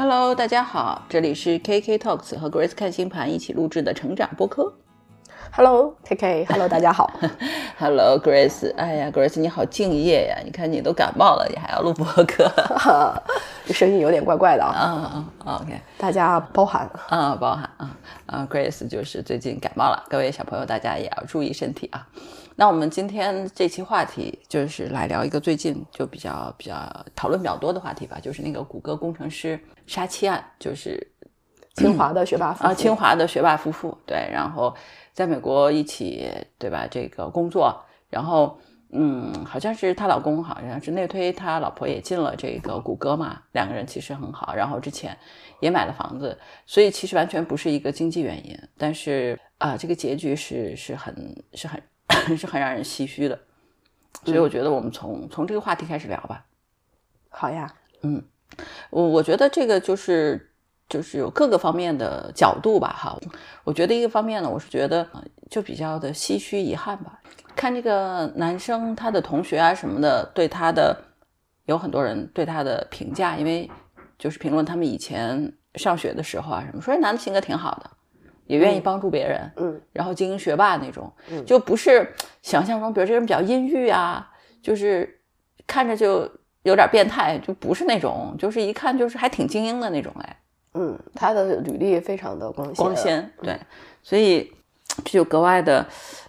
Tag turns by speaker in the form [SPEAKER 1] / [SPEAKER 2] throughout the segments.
[SPEAKER 1] Hello，大家好，这里是 KK Talks 和 Grace 看星盘一起录制的成长播客。
[SPEAKER 2] Hello，K K，Hello，大家好。
[SPEAKER 1] Hello Grace，哎呀，Grace 你好敬业呀！你看你都感冒了，你还要录播客
[SPEAKER 2] 这声音有点怪怪的啊，
[SPEAKER 1] 啊啊，OK
[SPEAKER 2] 大家包涵。
[SPEAKER 1] 啊，包涵啊啊，Grace 就是最近感冒了，各位小朋友大家也要注意身体啊。那我们今天这期话题就是来聊一个最近就比较比较讨论比较多的话题吧，就是那个谷歌工程师杀妻案，就是
[SPEAKER 2] 清华的学霸夫妇。
[SPEAKER 1] 啊，清华的学霸夫妇，对，然后在美国一起，对吧？这个工作，然后嗯，好像是她老公好像是内推她老婆也进了这个谷歌嘛，两个人其实很好，然后之前也买了房子，所以其实完全不是一个经济原因，但是啊，这个结局是是很是很是很让人唏嘘的，所以我觉得我们从从这个话题开始聊吧。
[SPEAKER 2] 好呀，
[SPEAKER 1] 我我觉得这个就是就是有各个方面的角度吧，哈。我觉得一个方面呢，我是觉得呃就比较的唏嘘遗憾吧。看这个男生他的同学啊什么的，对他的有很多人对他的评价，因为就是评论他们以前上学的时候啊什么，说这男的性格挺好的，也愿意帮助别人，
[SPEAKER 2] 嗯，
[SPEAKER 1] 然后精英学霸那种，
[SPEAKER 2] 嗯
[SPEAKER 1] 就不是想象中，比如这人比较阴郁啊，就是看着就有点变态，就不是那种，就是一看就是还挺精英的那种，哎，
[SPEAKER 2] 嗯，他的履历非常的光鲜。
[SPEAKER 1] 光鲜，对，所以这就格外的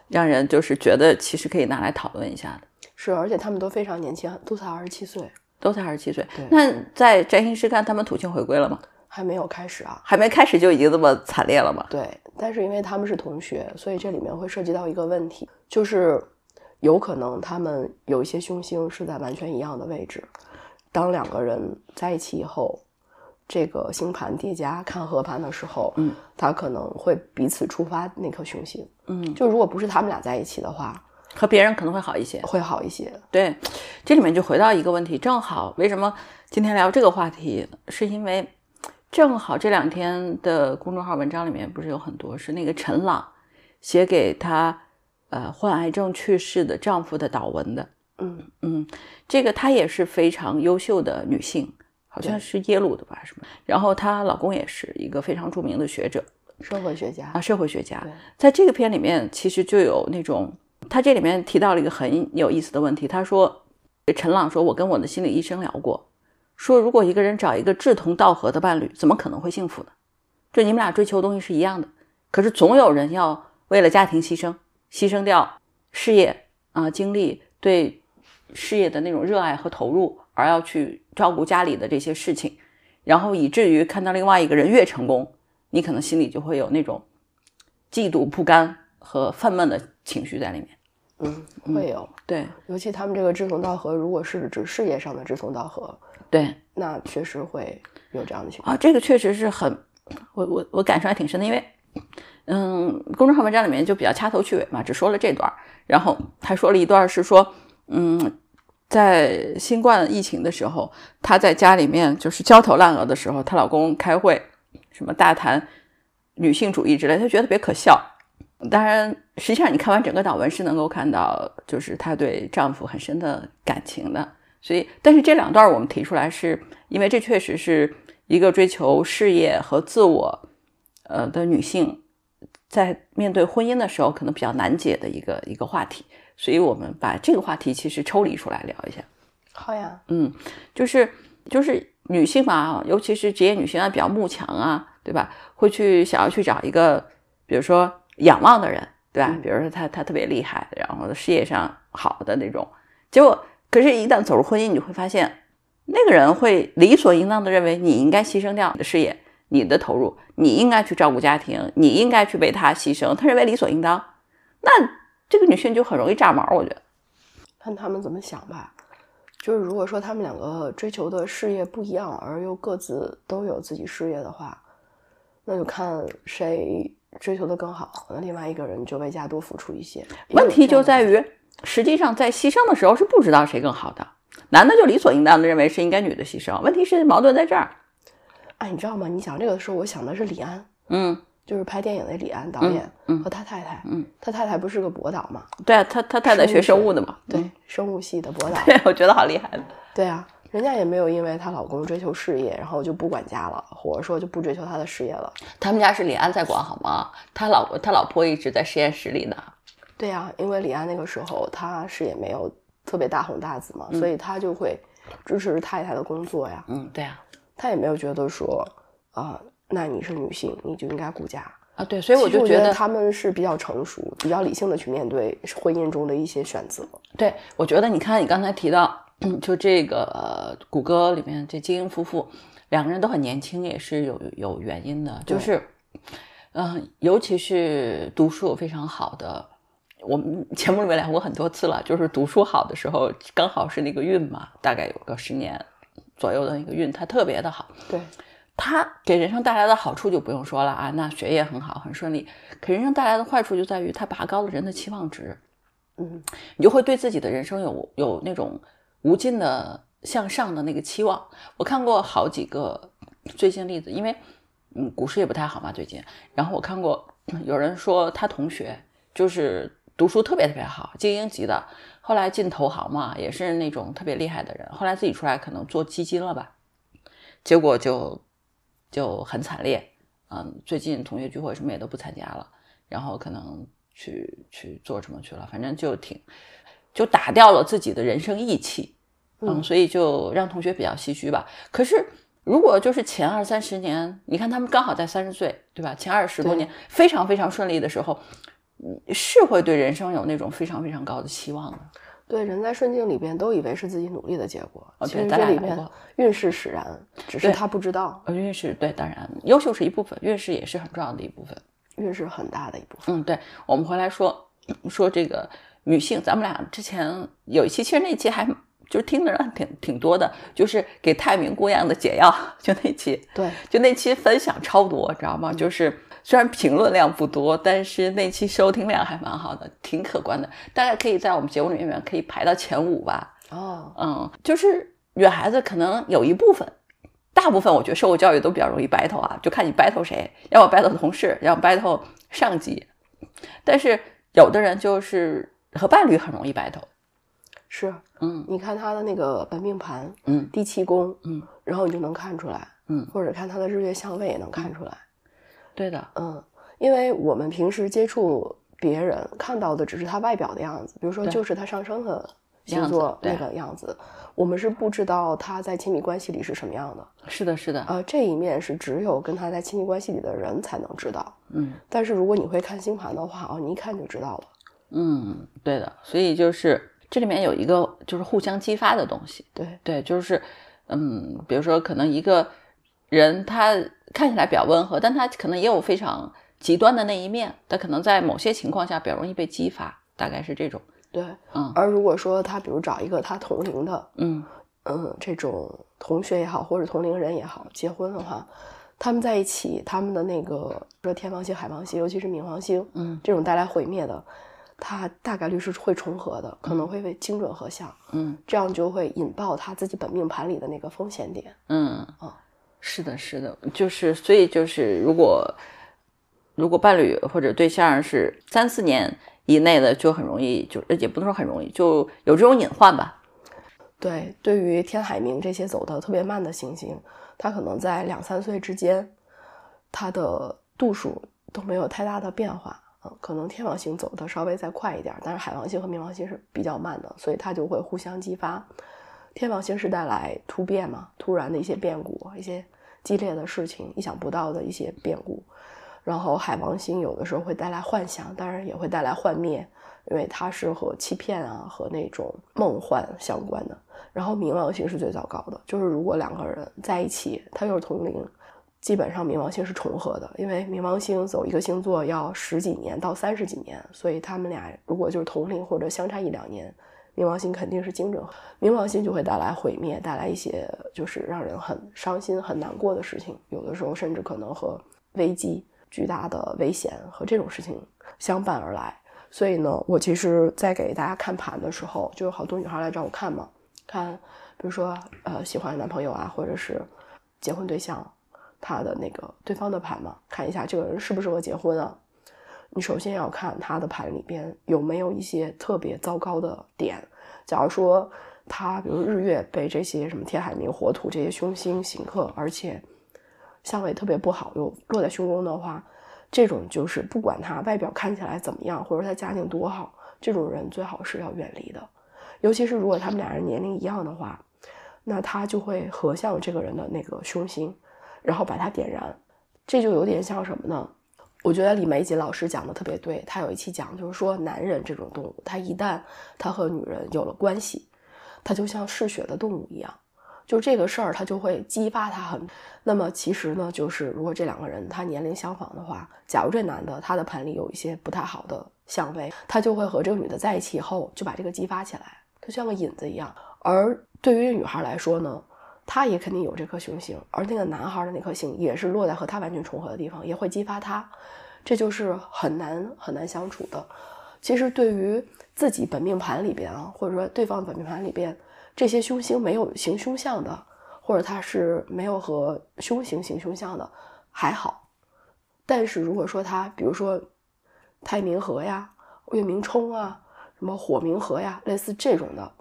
[SPEAKER 1] 让人就是觉得其实可以拿来讨论一下的。
[SPEAKER 2] 是，而且他们都非常年轻，都才二十七岁，
[SPEAKER 1] 都才二十七岁，那在占星师看他们土星回归了吗？
[SPEAKER 2] 还没有开始啊。
[SPEAKER 1] 还没开始就已经这么惨烈了吗？
[SPEAKER 2] 对，但是因为他们是同学，所以这里面会涉及到一个问题，就是有可能他们有一些凶星是在完全一样的位置。当两个人在一起以后，这个星盘叠加看合盘的时候，
[SPEAKER 1] 嗯，
[SPEAKER 2] 他可能会彼此触发那颗凶星。
[SPEAKER 1] 嗯，
[SPEAKER 2] 就如果不是他们俩在一起的话，
[SPEAKER 1] 和别人可能会好一些。
[SPEAKER 2] 会好一些。
[SPEAKER 1] 对，这里面就回到一个问题，正好为什么今天聊这个话题，是因为正好这两天的公众号文章里面不是有很多是那个陈朗写给他呃患癌症去世的丈夫的祷文的，
[SPEAKER 2] 嗯
[SPEAKER 1] 嗯，这个她也是非常优秀的女性，好像是耶鲁的吧什么，然后她老公也是一个非常著名的学者，
[SPEAKER 2] 社会学家
[SPEAKER 1] 啊，社会学家，在这个片里面其实就有那种，他这里面提到了一个很有意思的问题。他说，陈朗说，我跟我的心理医生聊过，说如果一个人找一个志同道合的伴侣，怎么可能会幸福呢？就你们俩追求的东西是一样的，可是总有人要为了家庭牺牲，牺牲掉事业啊、精力对事业的那种热爱和投入，而要去照顾家里的这些事情，然后以至于看到另外一个人越成功，你可能心里就会有那种嫉妒、不甘和愤懑的情绪在里面。
[SPEAKER 2] 嗯，会有，
[SPEAKER 1] 对
[SPEAKER 2] 尤其他们这个志同道合，如果是指事业上的志同道合，
[SPEAKER 1] 对
[SPEAKER 2] 那确实会有这样的情况。
[SPEAKER 1] 啊，这个确实是很，我我我感受还挺深的，因为嗯，公众号文章里面就比较掐头去尾嘛，只说了这段，然后还说了一段是说，嗯，在新冠疫情的时候，她在家里面就是焦头烂额的时候，她老公开会，什么大谈女性主义之类，她觉得特别可笑。当然，实际上你看完整个祷文是能够看到，就是她对丈夫很深的感情的。所以，但是这两段我们提出来是，因为这确实是一个追求事业和自我，呃的女性，在面对婚姻的时候可能比较难解的一个一个话题。所以我们把这个话题其实抽离出来聊一下。
[SPEAKER 2] 好呀，
[SPEAKER 1] 嗯，就是就是女性嘛，尤其是职业女性啊，比较慕强啊，对吧？会去想要去找一个，比如说仰望的人，对吧？
[SPEAKER 2] 嗯
[SPEAKER 1] 比如说他他特别厉害，然后事业上好的那种，结果可是，一旦走入婚姻，你就会发现，那个人会理所应当的认为你应该牺牲掉你的事业、你的投入，你应该去照顾家庭，你应该去为他牺牲，他认为理所应当，那这个女性就很容易炸毛，我觉得。
[SPEAKER 2] 看他们怎么想吧。就是如果说他们两个追求的事业不一样，而又各自都有自己事业的话，那就看谁追求的更好，那另外一个人就为家多付出一些。
[SPEAKER 1] 问题就在
[SPEAKER 2] 于，
[SPEAKER 1] 于，实际上在牺牲的时候是不知道谁更好的，男的就理所应当的认为是应该女的牺牲。问题是矛盾在这儿。
[SPEAKER 2] 哎，你知道吗？你讲这个的时候，我想的是李安，
[SPEAKER 1] 嗯，
[SPEAKER 2] 就是拍电影的李安导
[SPEAKER 1] 嗯
[SPEAKER 2] 演
[SPEAKER 1] 嗯
[SPEAKER 2] 和他太太，
[SPEAKER 1] 嗯，
[SPEAKER 2] 他太太不是个博导嘛？
[SPEAKER 1] 对啊，他他太太学生物的嘛，
[SPEAKER 2] 对，
[SPEAKER 1] 嗯
[SPEAKER 2] 生物系的博导，
[SPEAKER 1] 对，我觉得好厉害的。
[SPEAKER 2] 对啊，人家也没有因为她老公追求事业，然后就不管家了，或者说就不追求他的事业了。
[SPEAKER 1] 他们家是李安在管好吗？他老婆他老婆一直在实验室里呢。
[SPEAKER 2] 对呀、因为李安那个时候他是也没有特别大红大紫嘛，所以他就会支持太太的工作呀。
[SPEAKER 1] 嗯，对啊，
[SPEAKER 2] 他也没有觉得说啊、那你是女性，你就应该顾家。
[SPEAKER 1] 啊对，所以我就觉得，
[SPEAKER 2] 得他们是比较成熟、比较理性的去面对婚姻中的一些选择。
[SPEAKER 1] 对我觉得，你看你刚才提到，就这个呃谷歌里面这精英夫妇，两个人都很年轻，也是有有原因的，就是，嗯、尤其是读书非常好的。我们节目里面聊过很多次了，就是读书好的时候，刚好是那个运嘛，大概有个十年左右的那个运，它特别的好。
[SPEAKER 2] 对，
[SPEAKER 1] 它给人生带来的好处就不用说了啊，那学业很好，很顺利。给人生带来的坏处就在于它拔高了人的期望值，
[SPEAKER 2] 嗯，
[SPEAKER 1] 你就会对自己的人生有有那种无尽的向上的那个期望。我看过好几个最近例子，因为嗯股市也不太好嘛最近，然后我看过有人说他同学就是读书特别特别好，精英级的，后来进投行嘛，也是那种特别厉害的人，后来自己出来可能做基金了吧，结果就就很惨烈，嗯，最近同学聚会什么也都不参加了，然后可能去去做什么去了，反正就挺就打掉了自己的人生义气，嗯，
[SPEAKER 2] 嗯
[SPEAKER 1] 所以就让同学比较唏嘘吧。可是如果就是前二三十年，你看他们刚好在三十岁，对吧？前二十多年非常非常顺利的时候，嗯是会对人生有那种非常非常高的期望的。
[SPEAKER 2] 对，人在顺境里边都以为是自己努力的结果，其实这里面运势使然，只是他不知道，
[SPEAKER 1] 呃运势对，当然优秀是一部分，运势也是很重要的一部分。
[SPEAKER 2] 运势很大的一部分。
[SPEAKER 1] 嗯，对，我们回来说说这个女性，咱们俩之前有一期，其实那期还就是听的人挺挺多的，就是给泰明姑娘的解药，就那期，
[SPEAKER 2] 对，
[SPEAKER 1] 就那期分享超多，知道吗？就是虽然评论量不多，但是那期收听量还蛮好的，挺可观的，大概可以在我们节目里面可以排到前五吧。
[SPEAKER 2] 哦，
[SPEAKER 1] 嗯，就是女孩子可能有一部分，大部分我觉得受过教育都比较容易 battle 啊，就看你 battle 谁，要么 battle 同事，要么 battle 上级。但是有的人就是和伴侣很容易 battle，
[SPEAKER 2] 是，
[SPEAKER 1] 嗯。
[SPEAKER 2] 你看他的那个本命盘，
[SPEAKER 1] 嗯。
[SPEAKER 2] 第七宫，
[SPEAKER 1] 嗯，
[SPEAKER 2] 然后你就能看出来，
[SPEAKER 1] 嗯，
[SPEAKER 2] 或者看他的日月相位也能看出来，
[SPEAKER 1] 对的，
[SPEAKER 2] 嗯，因为我们平时接触别人看到的只是他外表的样子，比如说就是他上升的星座那个样子，我们是不知道他在亲密关系里是什么样的，
[SPEAKER 1] 是的，是的，
[SPEAKER 2] 呃，这一面是只有跟他在亲密关系里的人才能知道，
[SPEAKER 1] 嗯。
[SPEAKER 2] 但是如果你会看星盘的话，哦，你一看就知道了，
[SPEAKER 1] 嗯，对的。所以就是这里面有一个就是互相激发的东西，
[SPEAKER 2] 对，
[SPEAKER 1] 对，就是嗯，比如说可能一个人他看起来比较温和，但他可能也有非常极端的那一面，他可能在某些情况下比较容易被激发，大概是这种。
[SPEAKER 2] 对，
[SPEAKER 1] 嗯。
[SPEAKER 2] 而如果说他比如找一个他同龄的，
[SPEAKER 1] 嗯。
[SPEAKER 2] 嗯，这种同学也好，或者同龄人也好，结婚的话，他们在一起，他们的那个说天王星、海王星，尤其是冥王星，
[SPEAKER 1] 嗯。
[SPEAKER 2] 这种带来毁灭的，它大概率是会重合的，可能会被精准合相，
[SPEAKER 1] 嗯
[SPEAKER 2] 这样就会引爆他自己本命盘里的那个风险点。
[SPEAKER 1] 嗯
[SPEAKER 2] 嗯，
[SPEAKER 1] 是的，是的，就是所以就是如果如果伴侣或者对象是三四年以内的，就很容易就也不能说很容易，就有这种隐患吧。
[SPEAKER 2] 对，对于天海明这些走的特别慢的行星，它可能在两三岁之间，它的度数都没有太大的变化。可能天王星走的稍微再快一点，但是海王星和冥王星是比较慢的，所以它就会互相激发。天王星是带来突变嘛，突然的一些变故，一些激烈的事情，意想不到的一些变故。然后海王星有的时候会带来幻想，当然也会带来幻灭，因为它是和欺骗啊和那种梦幻相关的。然后冥王星是最糟糕的，就是如果两个人在一起，他又是同龄，基本上冥王星是重合的，因为冥王星走一个星座要十几年到三十几年，所以他们俩如果就是同龄或者相差一两年，冥王星肯定是精准，冥王星就会带来毁灭，带来一些就是让人很伤心、很难过的事情，有的时候甚至可能和危机、巨大的危险和这种事情相伴而来。所以呢，我其实，在给大家看盘的时候，就有好多女孩来找我看嘛，看，比如说呃喜欢男朋友啊，或者是结婚对象，他的那个对方的盘嘛，看一下这个人适不适合结婚啊。你首先要看他的盘里边有没有一些特别糟糕的点。假如说他比如日月被这些什么天海冥火土这些凶星刑克，而且相位特别不好，又落在凶宫的话，这种就是不管他外表看起来怎么样，或者他家境多好，这种人最好是要远离的。尤其是如果他们俩人年龄一样的话，那他就会合向这个人的那个凶星，然后把它点燃。这就有点像什么呢？我觉得李玫瑾老师讲的特别对，她有一期讲就是说，男人这种动物，他一旦他和女人有了关系，他就像嗜血的动物一样，就这个事儿他就会激发他很。那么其实呢，就是如果这两个人他年龄相仿的话，假如这男的他的盆里有一些不太好的相位，他就会和这个女的在一起以后就把这个激发起来，就像个引子一样。而对于女孩来说呢，他也肯定有这颗凶星，而那个男孩的那颗星也是落在和他完全重合的地方，也会激发他，这就是很难很难相处的。其实对于自己本命盘里边啊，或者说对方本命盘里边这些凶星没有行凶相的，或者他是没有和凶星行凶相的还好，但是如果说他比如说太冥合呀、月冥冲啊、什么火冥合呀，类似这种的。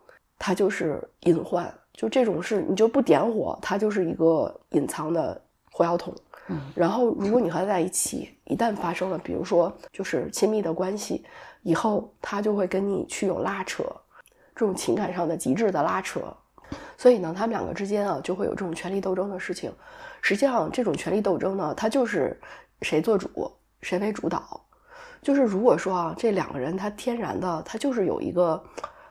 [SPEAKER 2] 它就是隐患，就这种事，你就不点火，它就是一个隐藏的火药桶。
[SPEAKER 1] 嗯，
[SPEAKER 2] 然后如果你和他在一起，一旦发生了，比如说就是亲密的关系，以后他就会跟你去有拉扯，这种情感上的极致的拉扯。所以呢，他们两个之间啊，就会有这种权力斗争的事情。实际上，这种权力斗争呢，它就是谁做主，谁为主导。就是如果说啊，这两个人他天然的，他就是有一个。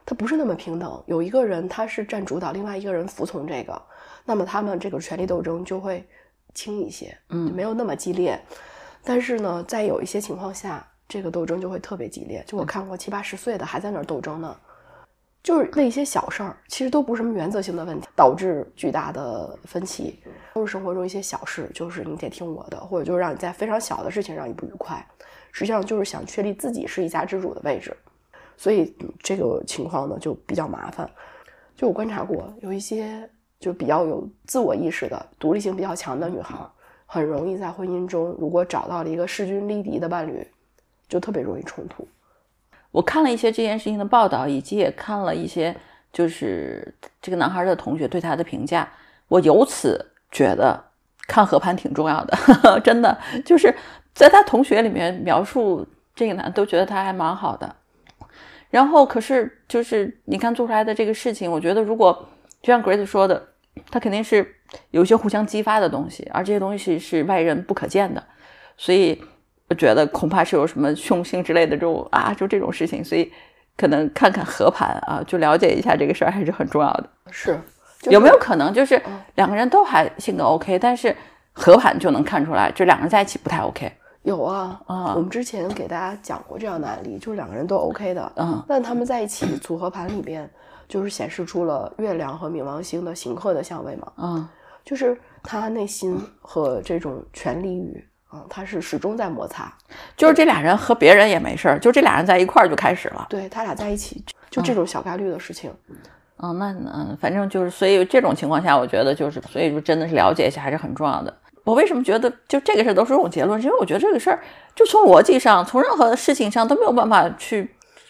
[SPEAKER 2] 他不是那么平等，有一个人他是占主导，另外一个人服从这个，那么他们这个权力斗争就会轻一些，
[SPEAKER 1] 嗯，
[SPEAKER 2] 没有那么激烈。但是呢，在有一些情况下，这个斗争就会特别激烈。就我看过七八十岁的还在那儿斗争呢，就是为一些小事儿，其实都不是什么原则性的问题，导致巨大的分歧，都是生活中一些小事，就是你得听我的，或者就是让你在非常小的事情让你不愉快，实际上就是想确立自己是一家之主的位置。所以这个情况呢就比较麻烦。就我观察过，有一些就比较有自我意识的、独立性比较强的女孩，很容易在婚姻中，如果找到了一个势均力敌的伴侣，就特别容易冲突。
[SPEAKER 1] 我看了一些这件事情的报道，以及也看了一些就是这个男孩的同学对他的评价，我由此觉得看合盘挺重要的，真的就是在他同学里面描述这个男都觉得他还蛮好的。然后，可是就是你看做出来的这个事情，我觉得如果就像 Grace 说的，他肯定是有一些互相激发的东西，而这些东西是外人不可见的，所以我觉得恐怕是有什么凶星之类的这种啊，就这种事情，所以可能看看合盘啊，就了解一下这个事儿还是很重要的。
[SPEAKER 2] 是，
[SPEAKER 1] 有没有可能就是两个人都还性格 OK，但是合盘就能看出来，就两个人在一起不太 OK。
[SPEAKER 2] 有啊
[SPEAKER 1] 啊，
[SPEAKER 2] 我们之前给大家讲过这样的案例，就是两个人都 OK 的，
[SPEAKER 1] 嗯，
[SPEAKER 2] 但他们在一起组合盘里边，就是显示出了月亮和冥王星的刑克的相位嘛，
[SPEAKER 1] 嗯，
[SPEAKER 2] 就是他内心和这种权力欲啊，他是始终在摩擦，
[SPEAKER 1] 就是这俩人和别人也没事儿，就这俩人在一块儿就开始了，
[SPEAKER 2] 对他俩在一起就这种小概率的事情，
[SPEAKER 1] 嗯，那嗯，反正就是，所以这种情况下，我觉得就是，所以说真的是了解一下还是很重要的。我为什么觉得就这个事儿都是这种结论？是因为我觉得这个事儿就从逻辑上，从任何事情上都没有办法去，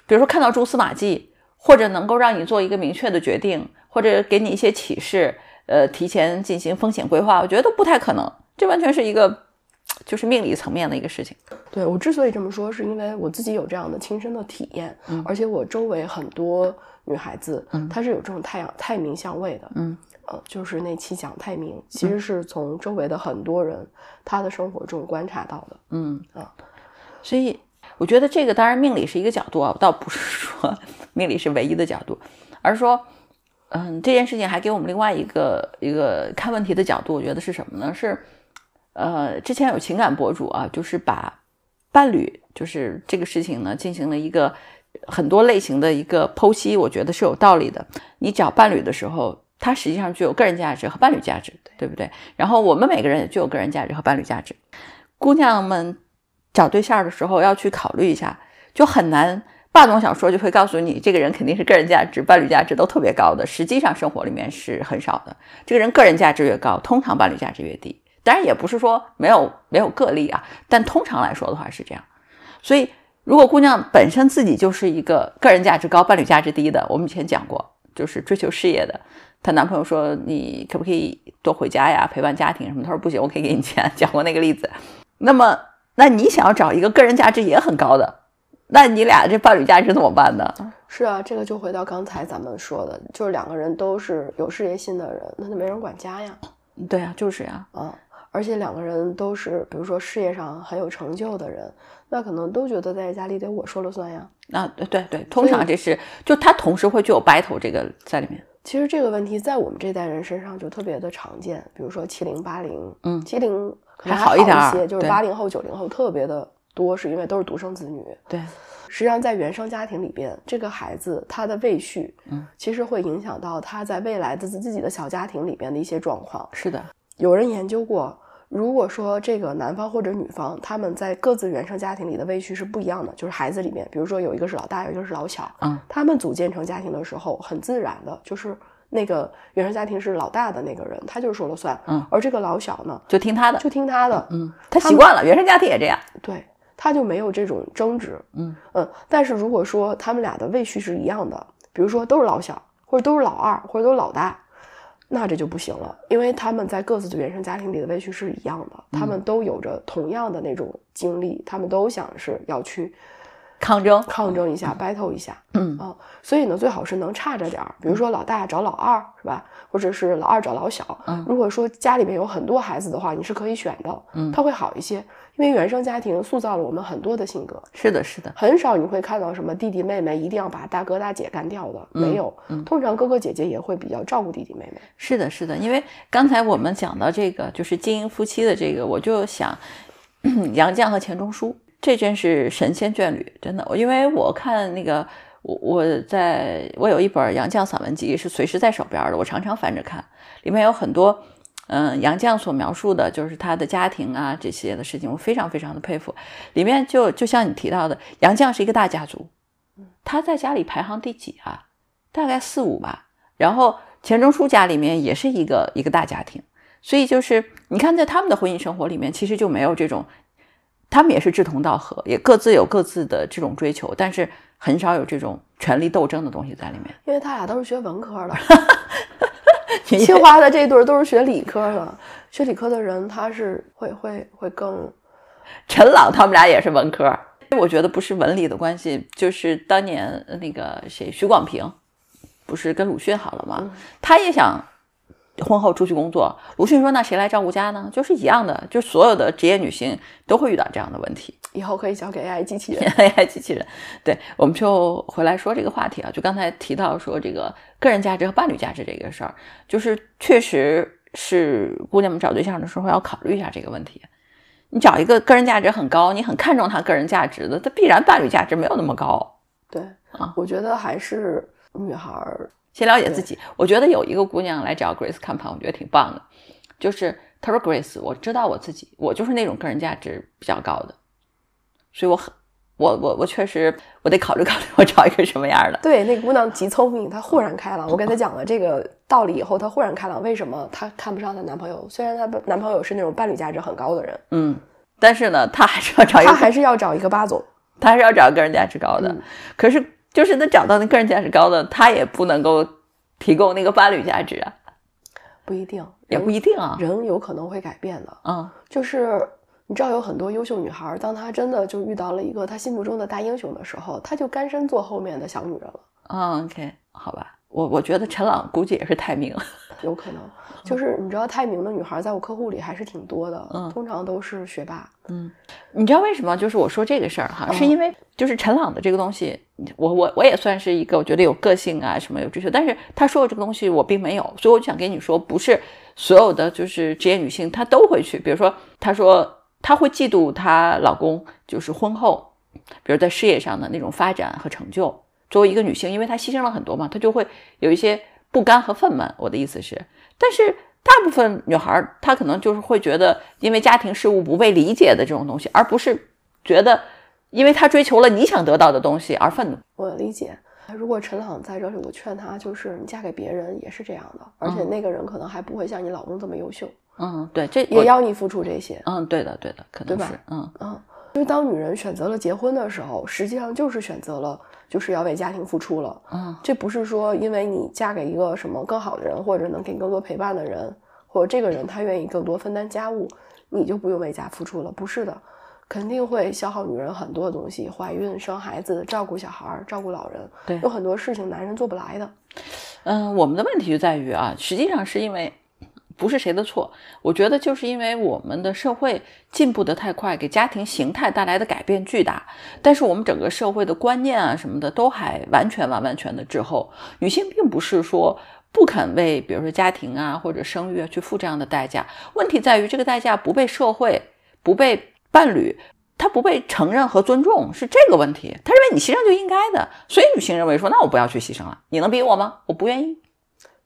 [SPEAKER 1] 比如说看到蛛丝马迹，或者能够让你做一个明确的决定，或者给你一些启示，呃，提前进行风险规划，我觉得都不太可能。这完全是一个就是命理层面的一个事情。
[SPEAKER 2] 对我之所以这么说，是因为我自己有这样的亲身的体验，而且我周围很多女孩子，她是有这种太阳太明相位的，
[SPEAKER 1] 嗯。
[SPEAKER 2] 呃，就是那期讲太明，其实是从周围的很多人他的生活中观察到的。
[SPEAKER 1] 嗯
[SPEAKER 2] 啊，
[SPEAKER 1] 所以我觉得这个当然命理是一个角度啊，倒不是说 命理是唯一的角度，而是说，嗯，这件事情还给我们另外一个一个看问题的角度。我觉得是什么呢？是呃，之前有情感博主啊，就是把伴侣就是这个事情呢进行了一个很多类型的一个剖析，我觉得是有道理的。你找伴侣的时候。它实际上具有个人价值和伴侣价值，对不对？然后我们每个人也具有个人价值和伴侣价值。姑娘们找对象的时候要去考虑一下，就很难。霸总小说就会告诉你，这个人肯定是个人价值、伴侣价值都特别高的。实际上生活里面是很少的。这个人个人价值越高，通常伴侣价值越低。当然也不是说没有没有个例啊，但通常来说的话是这样。所以如果姑娘本身自己就是一个个人价值高、伴侣价值低的，我们以前讲过。就是追求事业的，她男朋友说你可不可以多回家呀，陪伴家庭什么？她说不行，我可以给你钱。讲过那个例子。那么，那你想要找一个个人价值也很高的，那你俩这伴侣价值怎么办呢？
[SPEAKER 2] 是啊，这个就回到刚才咱们说的，就是两个人都是有事业心的人，那就没人管家呀。
[SPEAKER 1] 对呀，就是呀，
[SPEAKER 2] 啊，而且两个人都是，比如说事业上很有成就的人，那可能都觉得在家里得我说了算呀。
[SPEAKER 1] 啊，对对对，通常这是就他同时会具有 battle 这个在里面。
[SPEAKER 2] 其实这个问题在我们这代人身上就特别的常见，比如说七零八零，
[SPEAKER 1] 嗯
[SPEAKER 2] 七零可能
[SPEAKER 1] 还
[SPEAKER 2] 好
[SPEAKER 1] 好一
[SPEAKER 2] 些，就是
[SPEAKER 1] 对
[SPEAKER 2] 八零后九零后特别的多，是因为都是独生子女。
[SPEAKER 1] 对，
[SPEAKER 2] 实际上，在原生家庭里边，这个孩子他的未续，
[SPEAKER 1] 嗯，
[SPEAKER 2] 其实会影响到他在未来的自自己的小家庭里边的一些状况。
[SPEAKER 1] 是的，
[SPEAKER 2] 有人研究过，如果说这个男方或者女方他们在各自原生家庭里的位序是不一样的，就是孩子里面，比如说有一个是老大，有一个是老小，
[SPEAKER 1] 嗯，
[SPEAKER 2] 他们组建成家庭的时候，很自然的就是那个原生家庭是老大的那个人，他就说了算，
[SPEAKER 1] 嗯，
[SPEAKER 2] 而这个老小呢，
[SPEAKER 1] 就听他的，
[SPEAKER 2] 就听他的，
[SPEAKER 1] 嗯，他习惯了，原生家庭也这样，
[SPEAKER 2] 对，他就没有这种争执，
[SPEAKER 1] 嗯。
[SPEAKER 2] 嗯。但是如果说他们俩的位序是一样的，比如说都是老小，或者都是老二，或者都是老大，那这就不行了，因为他们在各自的原生家庭里的位序是一样的，他们都有着同样的那种经历，他们都想是要去
[SPEAKER 1] 抗争，
[SPEAKER 2] 抗争一下、battle 一下，
[SPEAKER 1] 嗯。
[SPEAKER 2] 啊，所以呢，最好是能差着点儿，比如说老大找老二，是吧？或者是老二找老小。
[SPEAKER 1] 嗯。
[SPEAKER 2] 如果说家里面有很多孩子的话，你是可以选的，
[SPEAKER 1] 嗯。
[SPEAKER 2] 他会好一些，因为原生家庭塑造了我们很多的性格，
[SPEAKER 1] 是的，是的，
[SPEAKER 2] 很少你会看到什么弟弟妹妹一定要把大哥大姐干掉的，没有。
[SPEAKER 1] 嗯
[SPEAKER 2] 通常哥哥姐姐也会比较照顾弟弟妹妹。
[SPEAKER 1] 是的，是的，因为刚才我们讲到这个，就是经营夫妻的这个，我就想杨绛和钱钟书，这真是神仙眷侣，真的。因为我看那个，我我在我有一本杨绛散文集是随时在手边的，我常常翻着看，里面有很多。嗯，杨绛所描述的就是他的家庭啊这些的事情，我非常非常的佩服。里面就就像你提到的，杨绛是一个大家族，他在家里排行第几啊？大概四五吧。然后钱钟书家里面也是一个一个大家庭，所以就是你看，在他们的婚姻生活里面，其实就没有这种，他们也是志同道合，也各自有各自的这种追求，但是很少有这种权力斗争的东西在里面。
[SPEAKER 2] 因为他俩都是学文科的，清华的这一对儿都是学理科的，学理科的人他是会会会更
[SPEAKER 1] 陈朗他们俩也是文科，我觉得不是文理的关系，就是当年那个谁许广平，不是跟鲁迅好了吗？他也想婚后出去工作，鲁迅说那谁来照顾家呢？就是一样的，就所有的职业女性都会遇到这样的问题。
[SPEAKER 2] 以后可以交给 AI 机器人。
[SPEAKER 1] AI 机器人，对，我们就回来说这个话题啊，就刚才提到说这个个人价值和伴侣价值这个事儿，就是确实是姑娘们找对象的时候要考虑一下这个问题。你找一个个人价值很高，你很看重他个人价值的，他必然伴侣价值没有那么高。
[SPEAKER 2] 对
[SPEAKER 1] 啊，
[SPEAKER 2] 我觉得还是女孩儿，
[SPEAKER 1] 先了解自己，我觉得有一个姑娘来找 Grace 看盘，我觉得挺棒的，就是她说 Grace，我知道我自己，我就是那种个人价值比较高的，所以我很，我我我确实我得考虑考虑，我找一个什么样的。
[SPEAKER 2] 对那个姑娘极聪明，她豁然开朗。我跟她讲了这个道理以后，她豁然开朗。为什么她看不上她男朋友？虽然她男朋友是那种伴侣价值很高的人，
[SPEAKER 1] 嗯，但是呢，她还是要找一个，
[SPEAKER 2] 她还是要找一个八总。
[SPEAKER 1] 她还是要找个人价值高的。
[SPEAKER 2] 嗯
[SPEAKER 1] 可是就是她找到那个人价值高的，她也不能够提供那个伴侣价值啊，
[SPEAKER 2] 不一定，
[SPEAKER 1] 也不一定啊。
[SPEAKER 2] 人有可能会改变的。
[SPEAKER 1] 嗯
[SPEAKER 2] 就是你知道，有很多优秀女孩儿，当她真的就遇到了一个她心目中的大英雄的时候，她就甘身做后面的小女人了。
[SPEAKER 1] 嗯，OK，好吧，我我觉得陈朗估计也是泰明。
[SPEAKER 2] 有可能，就是你知道，泰明的女孩在我客户里还是挺多的，
[SPEAKER 1] 嗯
[SPEAKER 2] 通常都是学霸。
[SPEAKER 1] 嗯你知道为什么？就是我说这个事儿哈，
[SPEAKER 2] 嗯
[SPEAKER 1] 是因为就是陈朗的这个东西，我我我也算是一个我觉得有个性啊，什么有追求，但是他说的这个东西我并没有，所以我就想跟你说，不是所有的就是职业女性她都会去，比如说她说她会嫉妒她老公就是婚后，比如在事业上的那种发展和成就，作为一个女性，因为她牺牲了很多嘛，她就会有一些不甘和愤懑。我的意思是，但是。大部分女孩，她可能就是会觉得，因为家庭事务不被理解的这种东西，而不是觉得，因为她追求了你想得到的东西而愤怒。
[SPEAKER 2] 我理解。如果陈朗在这里，我劝他就是你嫁给别人也是这样的，而且那个人可能还不会像你老公这么优秀，
[SPEAKER 1] 嗯，对，这
[SPEAKER 2] 也要你付出这些。
[SPEAKER 1] 嗯，对的，对的，可能是，嗯
[SPEAKER 2] 嗯，因为当女人选择了结婚的时候，实际上就是选择了就是要为家庭付出了。
[SPEAKER 1] 嗯，
[SPEAKER 2] 这不是说因为你嫁给一个什么更好的人，或者能给你更多陪伴的人，或者这个人他愿意更多分担家务，你就不用为家付出了。不是的，肯定会消耗女人很多东西，怀孕、生孩子、照顾小孩、照顾老人，
[SPEAKER 1] 对
[SPEAKER 2] 有很多事情男人做不来的。
[SPEAKER 1] 嗯，我们的问题就在于啊，实际上是因为不是谁的错，我觉得就是因为我们的社会进步的太快，给家庭形态带来的改变巨大，但是我们整个社会的观念啊什么的都还完全完完全的滞后。女性并不是说不肯为比如说家庭啊或者生育啊去付这样的代价，问题在于这个代价不被社会、不被伴侣。他不被承认和尊重是这个问题，他认为你牺牲就应该的，所以女性认为说，那我不要去牺牲了，你能逼我吗？我不愿意。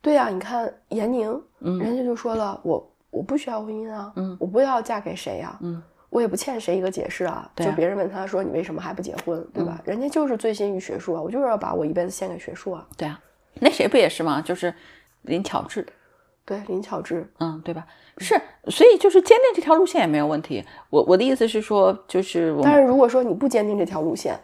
[SPEAKER 2] 对呀、你看闫宁，
[SPEAKER 1] 嗯
[SPEAKER 2] 人家就说了，我我不需要婚姻啊，
[SPEAKER 1] 嗯
[SPEAKER 2] 我不要嫁给谁呀、
[SPEAKER 1] 嗯，
[SPEAKER 2] 我也不欠谁一个解释啊。就别人问他说你为什么还不结婚，对吧？人家就是醉心于学术啊，我就是要把我一辈子献给学术啊。
[SPEAKER 1] 对啊，那谁不也是吗？就是林巧稚，
[SPEAKER 2] 对，林巧稚，
[SPEAKER 1] 嗯，对吧？是，所以就是坚定这条路线也没有问题。我我的意思是说，就是我
[SPEAKER 2] 但是如果说你不坚定这条路线，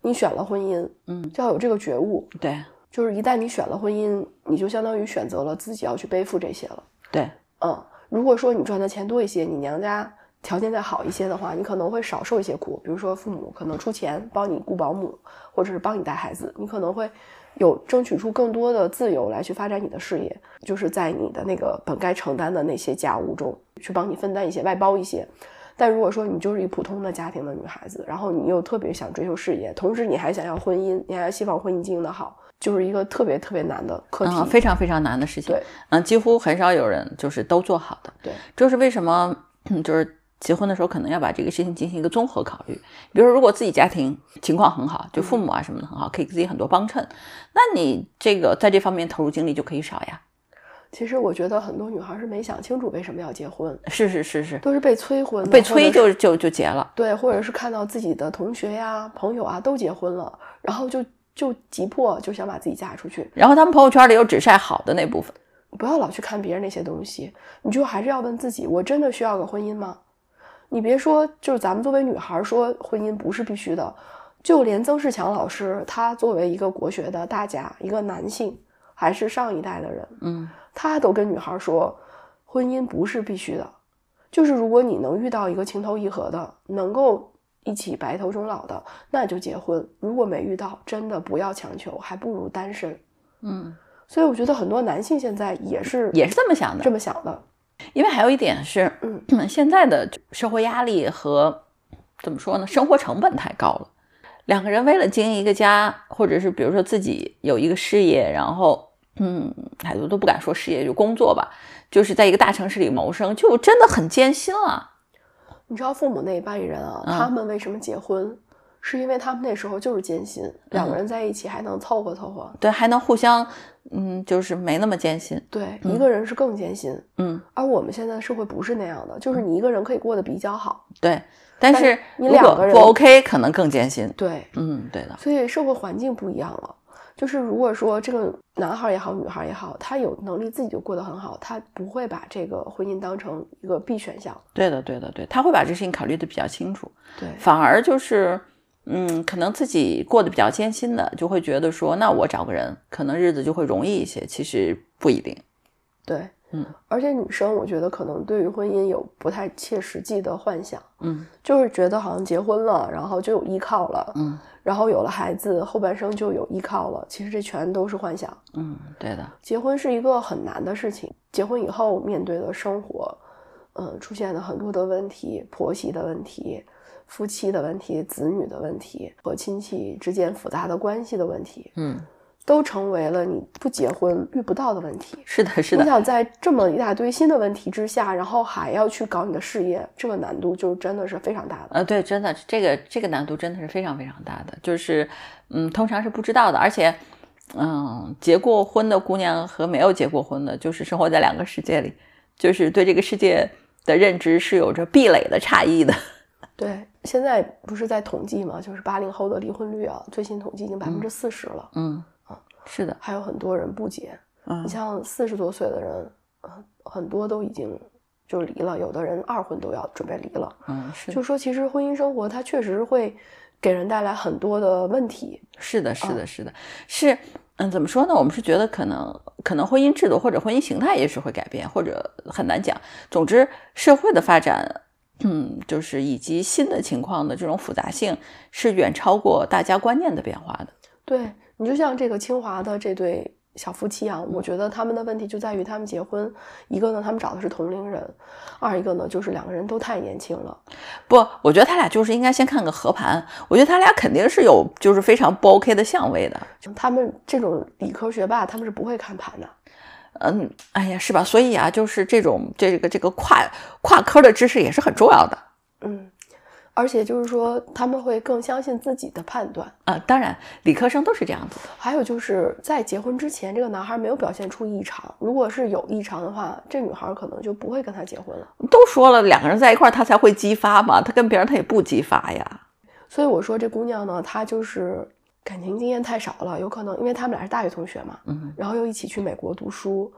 [SPEAKER 2] 你选了婚姻，
[SPEAKER 1] 嗯，
[SPEAKER 2] 就要有这个觉悟，
[SPEAKER 1] 对
[SPEAKER 2] 就是一旦你选了婚姻，你就相当于选择了自己要去背负这些了。
[SPEAKER 1] 对
[SPEAKER 2] 嗯，如果说你赚的钱多一些，你娘家条件再好一些的话，你可能会少受一些苦。比如说父母可能出钱帮你雇保姆，或者是帮你带孩子，你可能会有争取出更多的自由来去发展你的事业，就是在你的那个本该承担的那些家务中去帮你分担一些，外包一些。但如果说你就是一普通的家庭的女孩子，然后你又特别想追求事业，同时你还想要婚姻，你还希望婚姻经营的好，就是一个特别特别难的课题。
[SPEAKER 1] 嗯，非常非常难的事情。
[SPEAKER 2] 对，
[SPEAKER 1] 嗯，几乎很少有人就是都做好的。
[SPEAKER 2] 对，
[SPEAKER 1] 就是为什么？嗯就是结婚的时候可能要把这个事情进行一个综合考虑。比如说，如果自己家庭情况很好，就父母啊什么的很好，可以给自己很多帮衬，那你这个在这方面投入精力就可以少呀。
[SPEAKER 2] 其实我觉得很多女孩是没想清楚为什么要结婚，
[SPEAKER 1] 是是是是，
[SPEAKER 2] 都是被催婚，
[SPEAKER 1] 被催就就就结了。
[SPEAKER 2] 对，或者是看到自己的同学呀、朋友啊都结婚了，然后就就急迫就想把自己嫁出去。
[SPEAKER 1] 然后他们朋友圈里又只晒好的那部分。
[SPEAKER 2] 不要老去看别人那些东西，你就还是要问自己：我真的需要个婚姻吗？你别说，就是咱们作为女孩说婚姻不是必须的，就连曾仕强老师，他作为一个国学的大家，一个男性，还是上一代的人，
[SPEAKER 1] 嗯，
[SPEAKER 2] 他都跟女孩说，婚姻不是必须的，就是如果你能遇到一个情投意合的，能够一起白头终老的，那就结婚；如果没遇到，真的不要强求，还不如单身。
[SPEAKER 1] 嗯，
[SPEAKER 2] 所以我觉得很多男性现在也是
[SPEAKER 1] 也是这么想的
[SPEAKER 2] 这。么想的。
[SPEAKER 1] 因为还有一点是，
[SPEAKER 2] 嗯，
[SPEAKER 1] 现在的社会压力和怎么说呢，生活成本太高了。两个人为了经营一个家，或者是比如说自己有一个事业，然后嗯，太多都不敢说事业，就工作吧，就是在一个大城市里谋生，就真的很艰辛了。
[SPEAKER 2] 你知道父母那一辈人啊，
[SPEAKER 1] 嗯
[SPEAKER 2] 他们为什么结婚？是因为他们那时候就是艰辛，两个人在一起还能凑合凑合。
[SPEAKER 1] 对，还能互相，嗯，就是没那么艰辛。
[SPEAKER 2] 对，一个人是更艰辛。
[SPEAKER 1] 嗯，
[SPEAKER 2] 而我们现在的社会不是那样的，就是你一个人可以过得比较好。
[SPEAKER 1] 对。但
[SPEAKER 2] 但
[SPEAKER 1] 是
[SPEAKER 2] 你两个人
[SPEAKER 1] 不 OK，可能更艰辛。
[SPEAKER 2] 对，
[SPEAKER 1] 嗯，对的。
[SPEAKER 2] 所以社会环境不一样了。就是如果说这个男孩也好，女孩也好，他有能力自己就过得很好，他不会把这个婚姻当成一个必选项。
[SPEAKER 1] 对的，对的，对，他会把这事情考虑的比较清楚。
[SPEAKER 2] 对，
[SPEAKER 1] 反而就是，嗯，可能自己过得比较艰辛的，就会觉得说，那我找个人，可能日子就会容易一些。其实不一定。
[SPEAKER 2] 对，
[SPEAKER 1] 嗯，
[SPEAKER 2] 而且女生我觉得可能对于婚姻有不太切实际的幻想，
[SPEAKER 1] 嗯
[SPEAKER 2] 就是觉得好像结婚了，然后就有依靠了，
[SPEAKER 1] 嗯
[SPEAKER 2] 然后有了孩子，后半生就有依靠了。其实这全都是幻想。
[SPEAKER 1] 嗯，对的，
[SPEAKER 2] 结婚是一个很难的事情，结婚以后面对的生活，嗯，出现了很多的问题，婆媳的问题、夫妻的问题、子女的问题和亲戚之间复杂的关系的问题，
[SPEAKER 1] 嗯，
[SPEAKER 2] 都成为了你不结婚遇不到的问题。
[SPEAKER 1] 是的，是的，
[SPEAKER 2] 你想在这么一大堆新的问题之下，然后还要去搞你的事业，这个难度就真的是非常大的。
[SPEAKER 1] 呃，对，真的，这个这个难度真的是非常非常大的，就是，嗯，通常是不知道的，而且，嗯，结过婚的姑娘和没有结过婚的，就是生活在两个世界里，就是对这个世界的认知是有着壁垒的差异的。
[SPEAKER 2] 对，现在不是在统计嘛，就是八零后的离婚率啊，最新统计已经百分之四十了，
[SPEAKER 1] 嗯，是的，
[SPEAKER 2] 还有很多人不结。
[SPEAKER 1] 嗯
[SPEAKER 2] 你像四十多岁的人，呃很多都已经就离了，有的人二婚都要准备离了。
[SPEAKER 1] 嗯，是
[SPEAKER 2] 就说其实婚姻生活它确实会给人带来很多的问题。
[SPEAKER 1] 是的，是的，是的，是。嗯，怎么说呢？我们是觉得可能可能婚姻制度或者婚姻形态也许会改变，或者很难讲。总之，社会的发展，嗯，就是以及新的情况的这种复杂性是远超过大家观念的变化的。
[SPEAKER 2] 对你就像这个清华的这对。小夫妻啊，我觉得他们的问题就在于他们结婚，一个呢，他们找的是同龄人；二一个呢，就是两个人都太年轻了。
[SPEAKER 1] 不，我觉得他俩就是应该先看个合盘。我觉得他俩肯定是有就是非常不 OK 的相位的。
[SPEAKER 2] 他们这种理科学霸，他们是不会看盘的。
[SPEAKER 1] 嗯，哎呀，是吧？所以啊，就是这种这个这个跨跨科的知识也是很重要的。
[SPEAKER 2] 嗯。而且就是说，他们会更相信自己的判断
[SPEAKER 1] 啊。当然，理科生都是这样子的。
[SPEAKER 2] 还有就是在结婚之前，这个男孩没有表现出异常。如果是有异常的话，这女孩可能就不会跟他结婚了。
[SPEAKER 1] 都说了，两个人在一块儿，他才会激发嘛。他跟别人，他也不激发呀。
[SPEAKER 2] 所以我说，这姑娘呢，她就是感情经验太少了。有可能，因为他们俩是大学同学嘛，嗯，然后又一起去美国读书。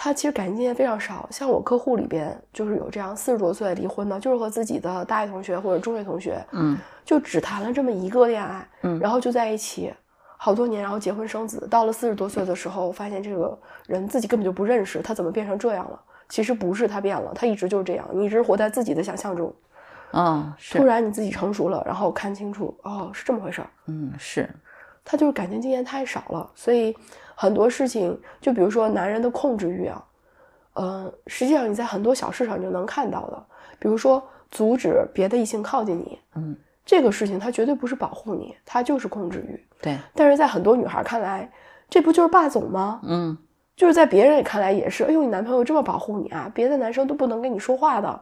[SPEAKER 2] 他其实感情经验非常少，像我客户里边就是有这样四十多岁离婚的，就是和自己的大学同学或者中学同学，
[SPEAKER 1] 嗯，
[SPEAKER 2] 就只谈了这么一个恋爱，嗯，然后就在一起好多年，然后结婚生子，到了四十多岁的时候，发现这个人自己根本就不认识，他怎么变成这样了？其实不是他变了，他一直就是这样，你一直活在自己的想象中，
[SPEAKER 1] 嗯，
[SPEAKER 2] 突然你自己成熟了，然后看清楚，哦，是这么回事儿，
[SPEAKER 1] 嗯，是，
[SPEAKER 2] 他就是感情经验太少了，所以。很多事情，就比如说男人的控制欲啊，嗯，实际上你在很多小事上你就能看到的。比如说阻止别的异性靠近你，
[SPEAKER 1] 嗯，
[SPEAKER 2] 这个事情他绝对不是保护你，他就是控制欲。
[SPEAKER 1] 对。
[SPEAKER 2] 但是在很多女孩看来，这不就是霸总吗？
[SPEAKER 1] 嗯，
[SPEAKER 2] 就是在别人看来也是。哎呦，你男朋友这么保护你啊，别的男生都不能跟你说话的。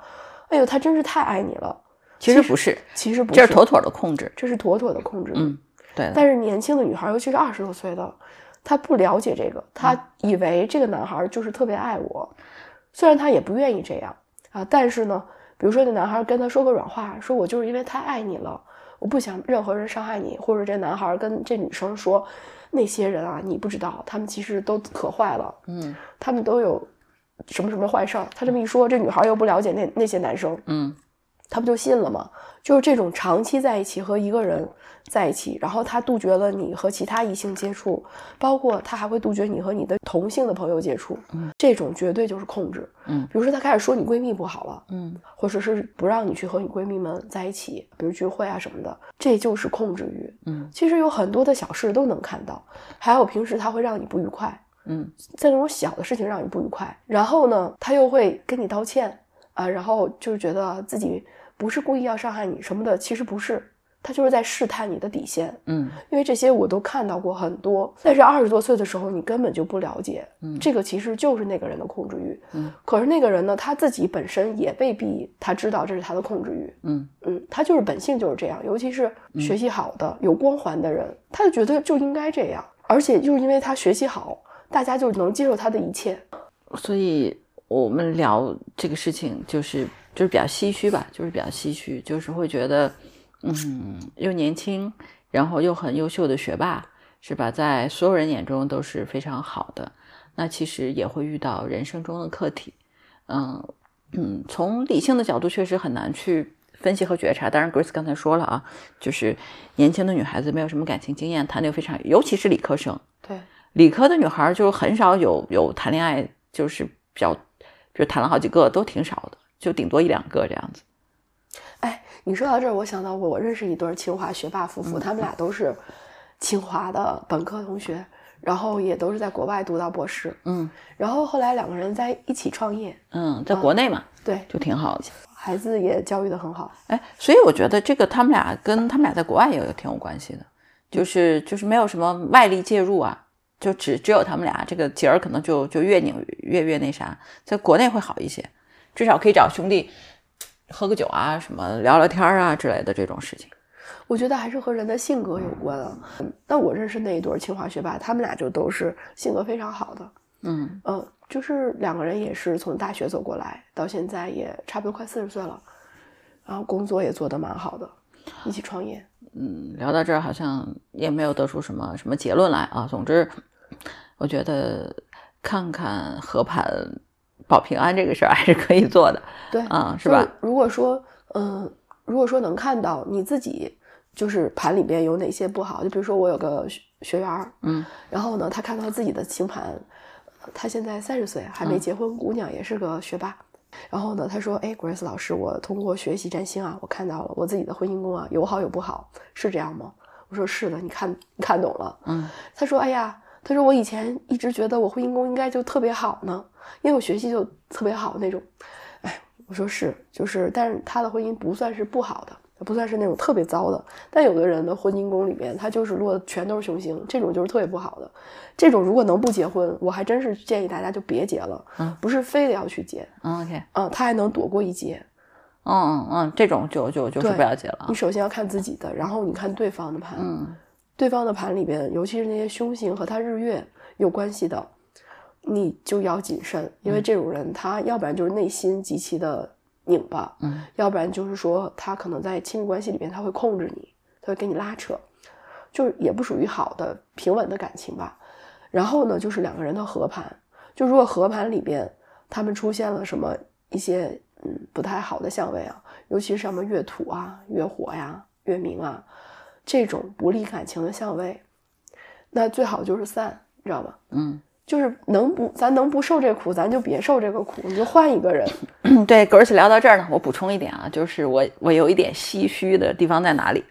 [SPEAKER 2] 哎呦，他真是太爱你了。
[SPEAKER 1] 其实不是，
[SPEAKER 2] 其实不
[SPEAKER 1] 是，这是妥妥的控制，
[SPEAKER 2] 这是妥妥的控制。
[SPEAKER 1] 嗯，对。
[SPEAKER 2] 但是年轻的女孩，尤其是二十多岁的。他不了解这个，他以为这个男孩就是特别爱我，虽然他也不愿意这样啊，但是呢，比如说那男孩跟他说个软话，说我就是因为太爱你了，我不想任何人伤害你，或者这男孩跟这女生说，那些人啊，你不知道，他们其实都可坏了，
[SPEAKER 1] 嗯，
[SPEAKER 2] 他们都有什么什么坏事儿。他这么一说，这女孩又不了解那那些男生，
[SPEAKER 1] 嗯，
[SPEAKER 2] 他不就信了吗？就是这种长期在一起和一个人。在一起，然后他杜绝了你和其他异性接触，包括他还会杜绝你和你的同性的朋友接触。
[SPEAKER 1] 嗯，
[SPEAKER 2] 这种绝对就是控制。
[SPEAKER 1] 嗯，
[SPEAKER 2] 比如说他开始说你闺蜜不好了，
[SPEAKER 1] 嗯，
[SPEAKER 2] 或者是不让你去和你闺蜜们在一起，比如聚会啊什么的，这就是控制欲。
[SPEAKER 1] 嗯，
[SPEAKER 2] 其实有很多的小事都能看到，还有平时他会让你不愉快。
[SPEAKER 1] 嗯，
[SPEAKER 2] 在那种小的事情让你不愉快，然后呢，他又会跟你道歉啊，然后就是觉得自己不是故意要伤害你什么的，其实不是。他就是在试探你的底线，
[SPEAKER 1] 嗯，
[SPEAKER 2] 因为这些我都看到过很多。但是二十多岁的时候，你根本就不了解，
[SPEAKER 1] 嗯，
[SPEAKER 2] 这个其实就是那个人的控制欲，
[SPEAKER 1] 嗯。
[SPEAKER 2] 可是那个人呢，他自己本身也未必他知道这是他的控制欲，
[SPEAKER 1] 嗯
[SPEAKER 2] 嗯，他就是本性就是这样。尤其是学习好的、有光环的人，他就觉得就应该这样，而且就是因为他学习好，大家就能接受他的一切。
[SPEAKER 1] 所以我们聊这个事情，就是就是比较唏嘘吧，就是比较唏嘘，就是会觉得。嗯，又年轻，然后又很优秀的学霸，是吧？在所有人眼中都是非常好的。那其实也会遇到人生中的课题。嗯嗯，从理性的角度确实很难去分析和觉察。当然，Grace 刚才说了啊，就是年轻的女孩子没有什么感情经验，谈的又非常，尤其是理科生。
[SPEAKER 2] 对，
[SPEAKER 1] 理科的女孩就很少有有谈恋爱，就是比较，比如谈了好几个都挺少的，就顶多一两个这样子。
[SPEAKER 2] 哎。你说到这儿，我想到我认识一对清华学霸夫妇，他们俩都是清华的本科同学，然后也都是在国外读到博士，
[SPEAKER 1] 嗯，
[SPEAKER 2] 然后后来两个人在一起创业，
[SPEAKER 1] 嗯，在国内嘛，
[SPEAKER 2] 对，
[SPEAKER 1] 就挺好的，
[SPEAKER 2] 孩子也教育的很好，
[SPEAKER 1] 哎，所以我觉得这个他们俩跟他们俩在国外也有挺有关系的，就是就是没有什么外力介入啊，就只只有他们俩这个节儿可能就就越拧越越那啥，在国内会好一些，至少可以找兄弟。喝个酒啊，什么聊聊天啊之类的这种事情，
[SPEAKER 2] 我觉得还是和人的性格有关啊。那我认识那一对清华学霸，他们俩就都是性格非常好的。
[SPEAKER 1] 嗯
[SPEAKER 2] 嗯，就是两个人也是从大学走过来，到现在也差不多快四十岁了，然后工作也做得蛮好的，一起创业。
[SPEAKER 1] 嗯，聊到这儿好像也没有得出什么什么结论来啊。总之，我觉得看看和盘。保平安这个事儿还是可以做的，
[SPEAKER 2] 对，
[SPEAKER 1] 啊，是吧？
[SPEAKER 2] 如果说，嗯，如果说能看到你自己就是盘里边有哪些不好，就比如说我有个学学员儿，
[SPEAKER 1] 嗯，
[SPEAKER 2] 然后呢，他看到自己的星盘，他现在三十岁，还没结婚，姑娘也是个学霸。然后呢，他说：“哎，Grace 老师，我通过学习占星啊，我看到了我自己的婚姻宫啊，有好有不好，是这样吗？”我说：“是的，你看，你看懂了。”
[SPEAKER 1] 嗯，
[SPEAKER 2] 他说：“哎呀，他说我以前一直觉得我婚姻宫应该就特别好呢，因为我学习就特别好那种。”哎，我说是，就是，但是他的婚姻不算是不好的。不算是那种特别糟的，但有的人的婚姻宫里面，他就是落全都是凶星，这种就是特别不好的。这种如果能不结婚，我还真是建议大家就别结了。
[SPEAKER 1] 嗯，
[SPEAKER 2] 不是非得要去结。
[SPEAKER 1] OK，
[SPEAKER 2] 嗯，他还能躲过一劫。
[SPEAKER 1] 嗯嗯嗯，这种就就就是不要结了。
[SPEAKER 2] 你首先要看自己的，然后你看对方的盘。
[SPEAKER 1] 嗯，
[SPEAKER 2] 对方的盘里边，尤其是那些凶星和他日月有关系的，你就要谨慎，因为这种人他要不然就是内心极其的。拧巴，
[SPEAKER 1] 嗯，
[SPEAKER 2] 要不然就是说他可能在亲密关系里面他会控制你，他会给你拉扯，就是也不属于好的平稳的感情吧。然后呢，就是两个人的合盘，就如果合盘里边他们出现了什么一些嗯不太好的相位啊，尤其是什么月土啊、月火呀、月明啊这种不利感情的相位，那最好就是散，你知道吗？
[SPEAKER 1] 嗯。
[SPEAKER 2] 就是能不，咱能不受这苦，咱就别受这个苦，你就换一个人。
[SPEAKER 1] 对，格尔斯聊到这儿呢，我补充一点啊，就是我我有一点唏嘘的地方在哪里？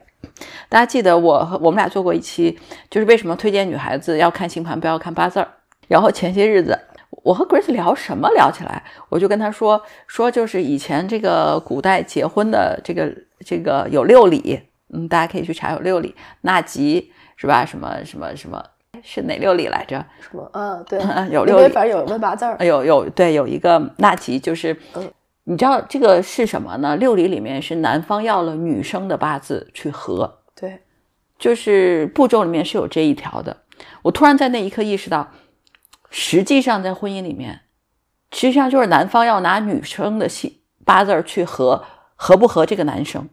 [SPEAKER 1] 大家记得我和我们俩做过一期，就是为什么推荐女孩子要看星盘，不要看八字儿。然后前些日子我和格尔斯聊什么聊起来，我就跟他说说，就是以前这个古代结婚的这个这个有六礼，嗯，大家可以去查有六礼，纳吉是吧？什么什么什么。是哪六礼来着？
[SPEAKER 2] 什么？嗯，对，
[SPEAKER 1] 有六礼，
[SPEAKER 2] 反正有问八字儿。
[SPEAKER 1] 有有对，有一个纳吉，就是你知道这个是什么呢？六礼里面是男方要了女生的八字去合，
[SPEAKER 2] 对，
[SPEAKER 1] 就是步骤里面是有这一条的。我突然在那一刻意识到，实际上在婚姻里面，实际上就是男方要拿女生的系八字去合，合不合这个男生？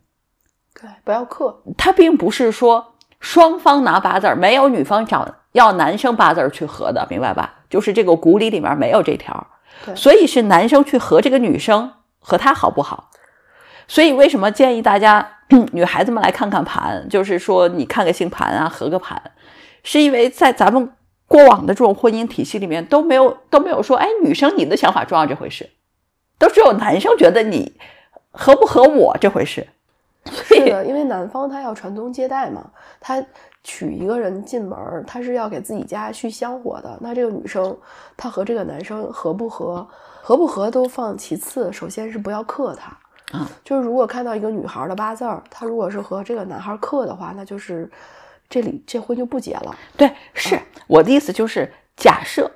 [SPEAKER 2] 对，不要克。
[SPEAKER 1] 他并不是说双方拿八字没有女方找。要男生八字去合的，明白吧？就是这个古礼里面没有这条，所以是男生去合这个女生和她好不好？所以为什么建议大家 女孩子们来看看盘？就是说你看个星盘啊，合个盘，是因为在咱们过往的这种婚姻体系里面都没有都没有说，哎，女生你的想法重要这回事，都只有男生觉得你合不合我这回事。
[SPEAKER 2] 是的，因为男方他要传宗接代嘛，他。娶一个人进门，他是要给自己家续香火的。那这个女生，她和这个男生合不合，合不合都放其次，首先是不要克他。
[SPEAKER 1] 啊，
[SPEAKER 2] 就是如果看到一个女孩的八字儿，她如果是和这个男孩克的话，那就是这里这婚就不结了。
[SPEAKER 1] 对，是我的意思就是，假设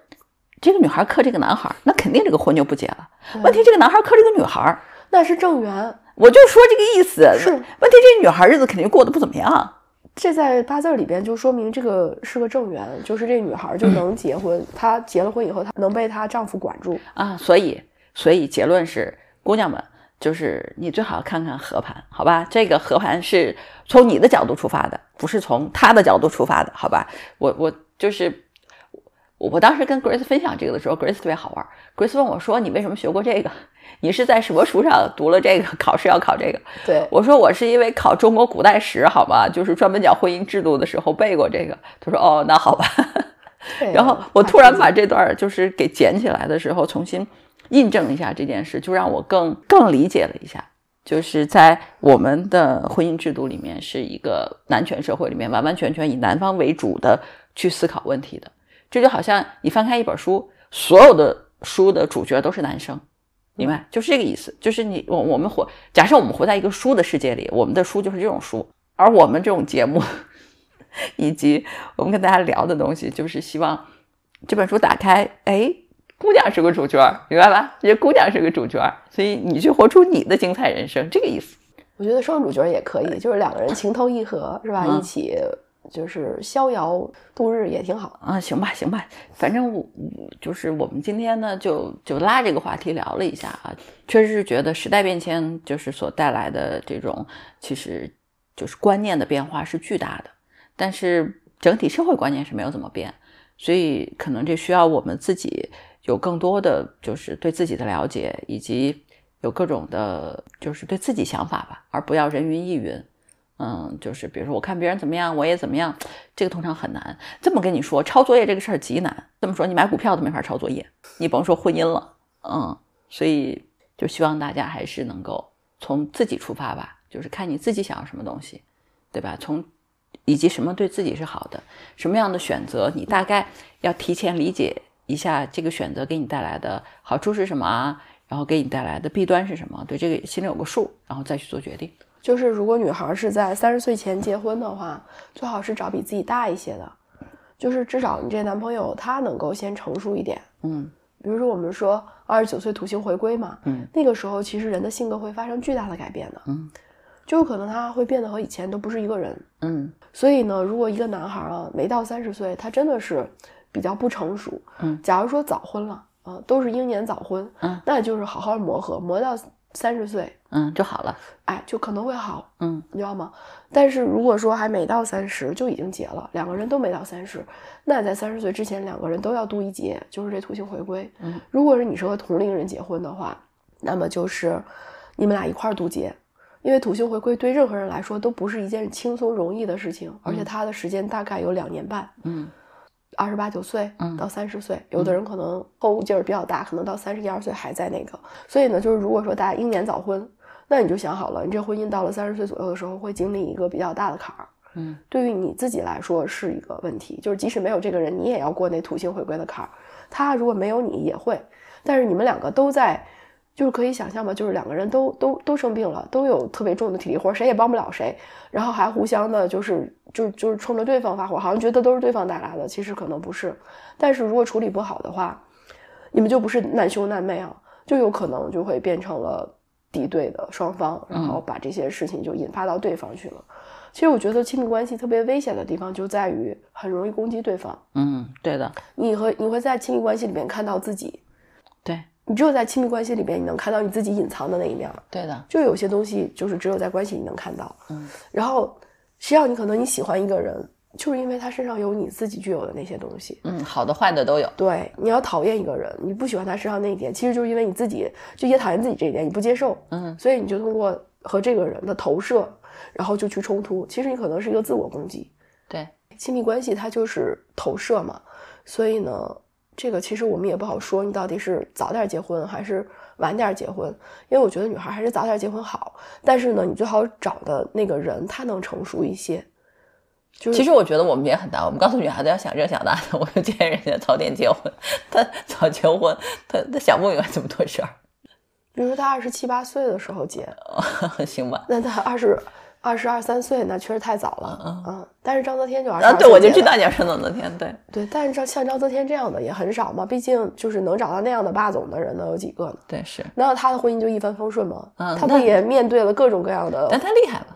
[SPEAKER 1] 这个女孩克这个男孩，那肯定这个婚就不结了。问题这个男孩克这个女孩，
[SPEAKER 2] 那是正缘。
[SPEAKER 1] 我就说这个意思。
[SPEAKER 2] 是，
[SPEAKER 1] 问题这女孩日子肯定过得不怎么样。
[SPEAKER 2] 这在八字里边就说明这个是个正缘，就是这女孩就能结婚。她结了婚以后，她能被她丈夫管住
[SPEAKER 1] 啊。所以，所以结论是，姑娘们，就是你最好看看合盘，好吧？这个合盘是从你的角度出发的，不是从他的角度出发的，好吧？我我就是。我我当时跟 Grace 分享这个的时候，Grace 特别好玩。Grace 问我说：“你为什么学过这个？你是在什么书上读了这个？考试要考这个？”
[SPEAKER 2] 对
[SPEAKER 1] 我说：“我是因为考中国古代史，好吧，就是专门讲婚姻制度的时候背过这个。”他说：“哦，那好吧。”然后我突然把这段就是给捡起来的时候，重新印证一下这件事，就让我更更理解了一下，就是在我们的婚姻制度里面，是一个男权社会里面，完完全全以男方为主的去思考问题的。这就好像你翻开一本书，所有的书的主角都是男生，明白？就是这个意思。就是你我我们活，假设我们活在一个书的世界里，我们的书就是这种书，而我们这种节目，以及我们跟大家聊的东西，就是希望这本书打开，哎，姑娘是个主角，明白吧？这姑娘是个主角，所以你去活出你的精彩人生，这个意思。
[SPEAKER 2] 我觉得双主角也可以，就是两个人情投意合，是吧？一起。就是逍遥度日也挺好
[SPEAKER 1] 啊，行吧，行吧，反正我就是我们今天呢，就就拉这个话题聊了一下啊，确实是觉得时代变迁就是所带来的这种，其实就是观念的变化是巨大的，但是整体社会观念是没有怎么变，所以可能这需要我们自己有更多的就是对自己的了解，以及有各种的，就是对自己想法吧，而不要人云亦云。嗯，就是比如说我看别人怎么样，我也怎么样，这个通常很难。这么跟你说，抄作业这个事儿极难。这么说，你买股票都没法抄作业，你甭说婚姻了。嗯，所以就希望大家还是能够从自己出发吧，就是看你自己想要什么东西，对吧？从以及什么对自己是好的，什么样的选择，你大概要提前理解一下这个选择给你带来的好处是什么啊，然后给你带来的弊端是什么，对这个心里有个数，然后再去做决定。
[SPEAKER 2] 就是如果女孩是在三十岁前结婚的话，最好是找比自己大一些的，就是至少你这男朋友他能够先成熟一点。
[SPEAKER 1] 嗯
[SPEAKER 2] 比如说我们说二十九岁土星回归嘛，
[SPEAKER 1] 嗯
[SPEAKER 2] 那个时候其实人的性格会发生巨大的改变的，
[SPEAKER 1] 嗯
[SPEAKER 2] 就有可能他会变得和以前都不是一个人。
[SPEAKER 1] 嗯
[SPEAKER 2] 所以呢，如果一个男孩啊没到三十岁，他真的是比较不成熟。
[SPEAKER 1] 嗯，
[SPEAKER 2] 假如说早婚了，啊，都是英年早婚，
[SPEAKER 1] 嗯，
[SPEAKER 2] 那就是好好磨合，磨到三十岁，
[SPEAKER 1] 嗯就好了。
[SPEAKER 2] 哎，就可能会好，
[SPEAKER 1] 嗯
[SPEAKER 2] 你知道吗？但是如果说还没到三十就已经结了，两个人都没到三十，那在三十岁之前，两个人都要度一劫，就是这土星回归。
[SPEAKER 1] 嗯，
[SPEAKER 2] 如果是你是和同龄人结婚的话，那么就是你们俩一块儿度劫，因为土星回归对任何人来说都不是一件轻松容易的事情，而且它的时间大概有两年半，
[SPEAKER 1] 嗯
[SPEAKER 2] 二十八九岁
[SPEAKER 1] 嗯
[SPEAKER 2] 到三十岁，有的人可能后劲儿比较大，可能到三十一二岁还在那个。所以呢，就是如果说大家英年早婚，那你就想好了，你这婚姻到了三十岁左右的时候会经历一个比较大的坎儿。
[SPEAKER 1] 嗯
[SPEAKER 2] 对于你自己来说是一个问题，就是即使没有这个人，你也要过那土星回归的坎儿。他如果没有你也会，但是你们两个都在，就是可以想象吧，就是两个人都都都生病了，都有特别重的体力活，谁也帮不了谁，然后还互相的就是就就是冲着对方发火，好像觉得都是对方带来的，其实可能不是。但是如果处理不好的话，你们就不是难兄难妹啊，就有可能就会变成了敌对的双方，然后把这些事情就引发到对方去了。其实我觉得亲密关系特别危险的地方就在于很容易攻击对方。
[SPEAKER 1] 嗯，对的，
[SPEAKER 2] 你和你会在亲密关系里面看到自己，
[SPEAKER 1] 对
[SPEAKER 2] 你只有在亲密关系里边，你能看到你自己隐藏的那一面。
[SPEAKER 1] 对的。
[SPEAKER 2] 就有些东西就是只有在关系里能看到。
[SPEAKER 1] 嗯，
[SPEAKER 2] 然后实际上你可能你喜欢一个人，就是因为他身上有你自己具有的那些东西。
[SPEAKER 1] 嗯，好的坏的都有。
[SPEAKER 2] 对，你要讨厌一个人，你不喜欢他身上那一点，其实就是因为你自己就也讨厌自己这一点，你不接受，
[SPEAKER 1] 嗯
[SPEAKER 2] 所以你就通过和这个人的投射，然后就去冲突。其实你可能是一个自我攻击。
[SPEAKER 1] 对，
[SPEAKER 2] 亲密关系它就是投射嘛，所以呢，这个其实我们也不好说，你到底是早点结婚还是晚点结婚，因为我觉得女孩还是早点结婚好。但是呢，你最好找的那个人他能成熟一些。就是
[SPEAKER 1] 其实我觉得我们也很难。我们告诉女孩子要想这想那的，我就建议人家早点结婚。她早结婚，她她想不明白这么多事儿，
[SPEAKER 2] 比如说他二十七八岁的时候结，
[SPEAKER 1] 行吧？
[SPEAKER 2] 那他二十二十二三岁，那确实太早了。嗯，但是章泽天就二十
[SPEAKER 1] 啊，
[SPEAKER 2] 二
[SPEAKER 1] 对，我就知道你要说那天，对，
[SPEAKER 2] 对，但是像像章泽天这样的也很少嘛，毕竟就是能找到那样的霸总的人能有几个呢？
[SPEAKER 1] 对是，
[SPEAKER 2] 难道他的婚姻就一帆风顺吗？
[SPEAKER 1] 嗯
[SPEAKER 2] 他不也面对了各种各样的
[SPEAKER 1] 但他厉害了，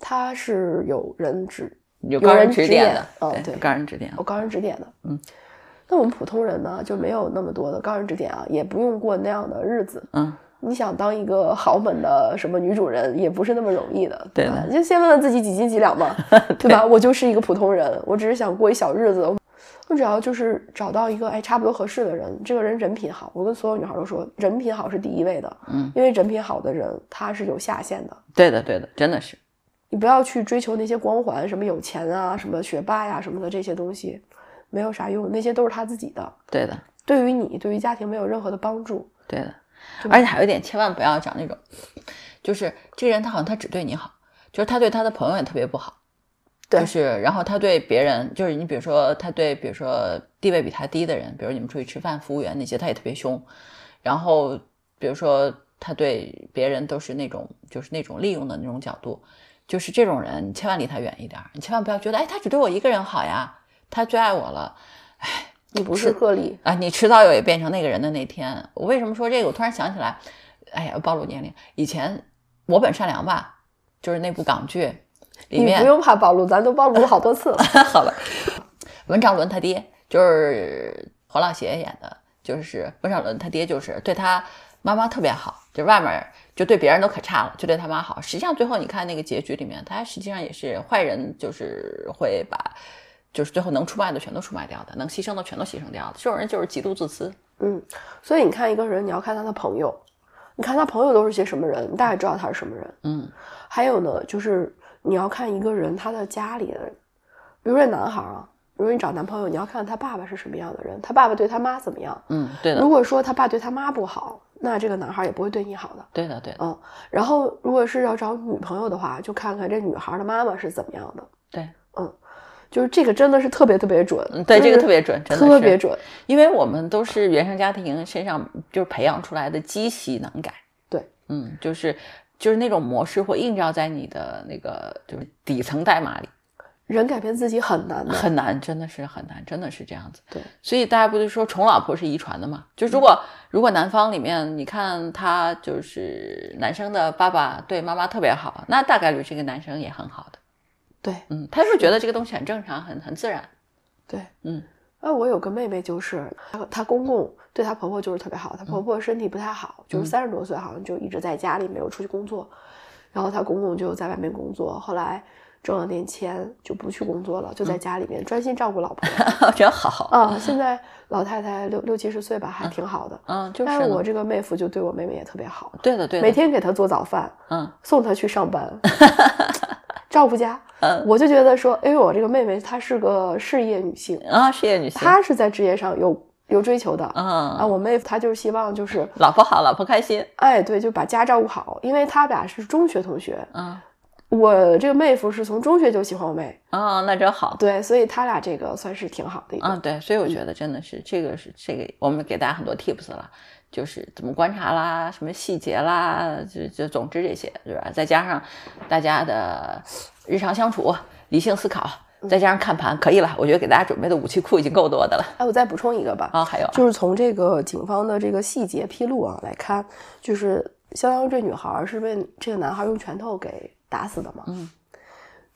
[SPEAKER 2] 他是有人指
[SPEAKER 1] 有高人
[SPEAKER 2] 指点
[SPEAKER 1] 指点的，
[SPEAKER 2] 嗯对
[SPEAKER 1] 高人指点
[SPEAKER 2] 有。高人指点的，
[SPEAKER 1] 嗯。
[SPEAKER 2] 那我们普通人呢，就没有那么多的高人指点啊，也不用过那样的日子。
[SPEAKER 1] 嗯，
[SPEAKER 2] 你想当一个豪门的什么女主人，也不是那么容易的，
[SPEAKER 1] 对的
[SPEAKER 2] 吧？你就先问问自己几斤几两嘛，对吧？我就是一个普通人，我只是想过一小日子，我只要就是找到一个哎差不多合适的人，这个人人品好，我跟所有女孩都说，人品好是第一位的，
[SPEAKER 1] 嗯，
[SPEAKER 2] 因为人品好的人他是有下限的，
[SPEAKER 1] 对的，对的，真的是，
[SPEAKER 2] 你不要去追求那些光环，什么有钱啊，什么学霸呀、什么的这些东西，没有啥用，那些都是他自己的，
[SPEAKER 1] 对的，
[SPEAKER 2] 对于你，对于家庭没有任何的帮助。
[SPEAKER 1] 对的。而且还有一点，千万不要找那种，就是这个人他好像他只对你好，就是他对他的朋友也特别不好。
[SPEAKER 2] 对
[SPEAKER 1] 就是然后他对别人，就是你比如说他对比如说地位比他低的人，比如你们出去吃饭，服务员那些他也特别凶，然后比如说他对别人都是那种就是那种利用的那种角度，就是这种人你千万离他远一点，你千万不要觉得哎他只对我一个人好呀，他最爱我了，
[SPEAKER 2] 你不是个例，
[SPEAKER 1] 啊，你迟早有也变成那个人的那天。我为什么说这个？我突然想起来，哎呀，暴露年龄。以前我本善良吧，就是那部港剧里面
[SPEAKER 2] 你不，用怕暴露，咱都暴露了好多次了。
[SPEAKER 1] 好了，文章伦他爹就是黄老邪演的，就是文章伦他爹就是对他妈妈特别好，就外面就对别人都可差了，就对他妈好。实际上最后你看那个结局里面，他实际上也是坏人，就是会把就是最后能出卖的全都出卖掉的，能牺牲的全都牺牲掉的。这种人就是极度自私。
[SPEAKER 2] 嗯，所以你看一个人，你要看他的朋友，你看他朋友都是些什么人，你大概知道他是什么人。
[SPEAKER 1] 嗯
[SPEAKER 2] 还有呢，就是你要看一个人他的家里的人，比如说这男孩啊，比如说你找男朋友，你要看他爸爸是什么样的人，他爸爸对他妈怎么样。
[SPEAKER 1] 嗯，对的
[SPEAKER 2] 如，果说他爸对他妈不好，那这个男孩也不会对你好的。
[SPEAKER 1] 对的，对的，
[SPEAKER 2] 嗯，然后如果是要找女朋友的话，就看看这女孩的妈妈是怎么样的。
[SPEAKER 1] 对，
[SPEAKER 2] 就是这个真的是特别特别准，
[SPEAKER 1] 嗯，对，这个特别准，真的
[SPEAKER 2] 特别准。
[SPEAKER 1] 因为我们都是原生家庭身上就是培养出来的积习能改。
[SPEAKER 2] 对，
[SPEAKER 1] 嗯，就是就是那种模式会映照在你的那个就是底层代码里，
[SPEAKER 2] 人改变自己很难的，
[SPEAKER 1] 很难，真的是很难，真的是这样子。
[SPEAKER 2] 对，
[SPEAKER 1] 所以大家不就说宠老婆是遗传的嘛？就如果、如果男方里面你看他就是男生的爸爸对妈妈特别好，那大概率这个男生也很好的。
[SPEAKER 2] 对
[SPEAKER 1] 嗯，他是觉得这个东西很正常，很很自然。
[SPEAKER 2] 对。
[SPEAKER 1] 嗯
[SPEAKER 2] 啊，我有个妹妹，就是她她公公对她婆婆就是特别好，她婆婆身体不太好，就是三十多岁好像就一直在家里没有出去工作，然后她公公就在外面工作，后来挣了点钱就不去工作了，就在家里面专心照顾老婆。
[SPEAKER 1] 真好。
[SPEAKER 2] 啊，现在老太太六六七十岁吧，还挺好的。
[SPEAKER 1] 嗯，就是
[SPEAKER 2] 但是我这个妹夫就对我妹妹也特别好，
[SPEAKER 1] 对的对的，
[SPEAKER 2] 每天给她做早饭，
[SPEAKER 1] 嗯
[SPEAKER 2] 送她去上班，照顾家。
[SPEAKER 1] 嗯
[SPEAKER 2] 我就觉得说，哎呦，我这个妹妹她是个事业女性，
[SPEAKER 1] 啊，事业女性，
[SPEAKER 2] 她是在职业上有有追求的。嗯啊，
[SPEAKER 1] 嗯，
[SPEAKER 2] 我妹夫她就是希望就是，
[SPEAKER 1] 老婆好，老婆开心。
[SPEAKER 2] 哎，对，就把家照顾好，因为他俩是中学同学。
[SPEAKER 1] 嗯
[SPEAKER 2] 我这个妹夫是从中学就喜欢我妹，
[SPEAKER 1] 啊，那真好。
[SPEAKER 2] 对，所以他俩这个算是挺好的一个。
[SPEAKER 1] 嗯，对，所以我觉得真的是这个是这个，我们给大家很多 tips 了，就是怎么观察啦，什么细节啦，就就总之这些，对吧？再加上大家的日常相处、理性思考，再加上看盘，可以了。我觉得给大家准备的武器库已经够多的了。
[SPEAKER 2] 哎，我再补充一个吧，
[SPEAKER 1] 啊，还有啊，
[SPEAKER 2] 就是从这个警方的这个细节披露啊来看，就是相当于这女孩是被这个男孩用拳头给打死的嘛。
[SPEAKER 1] 嗯，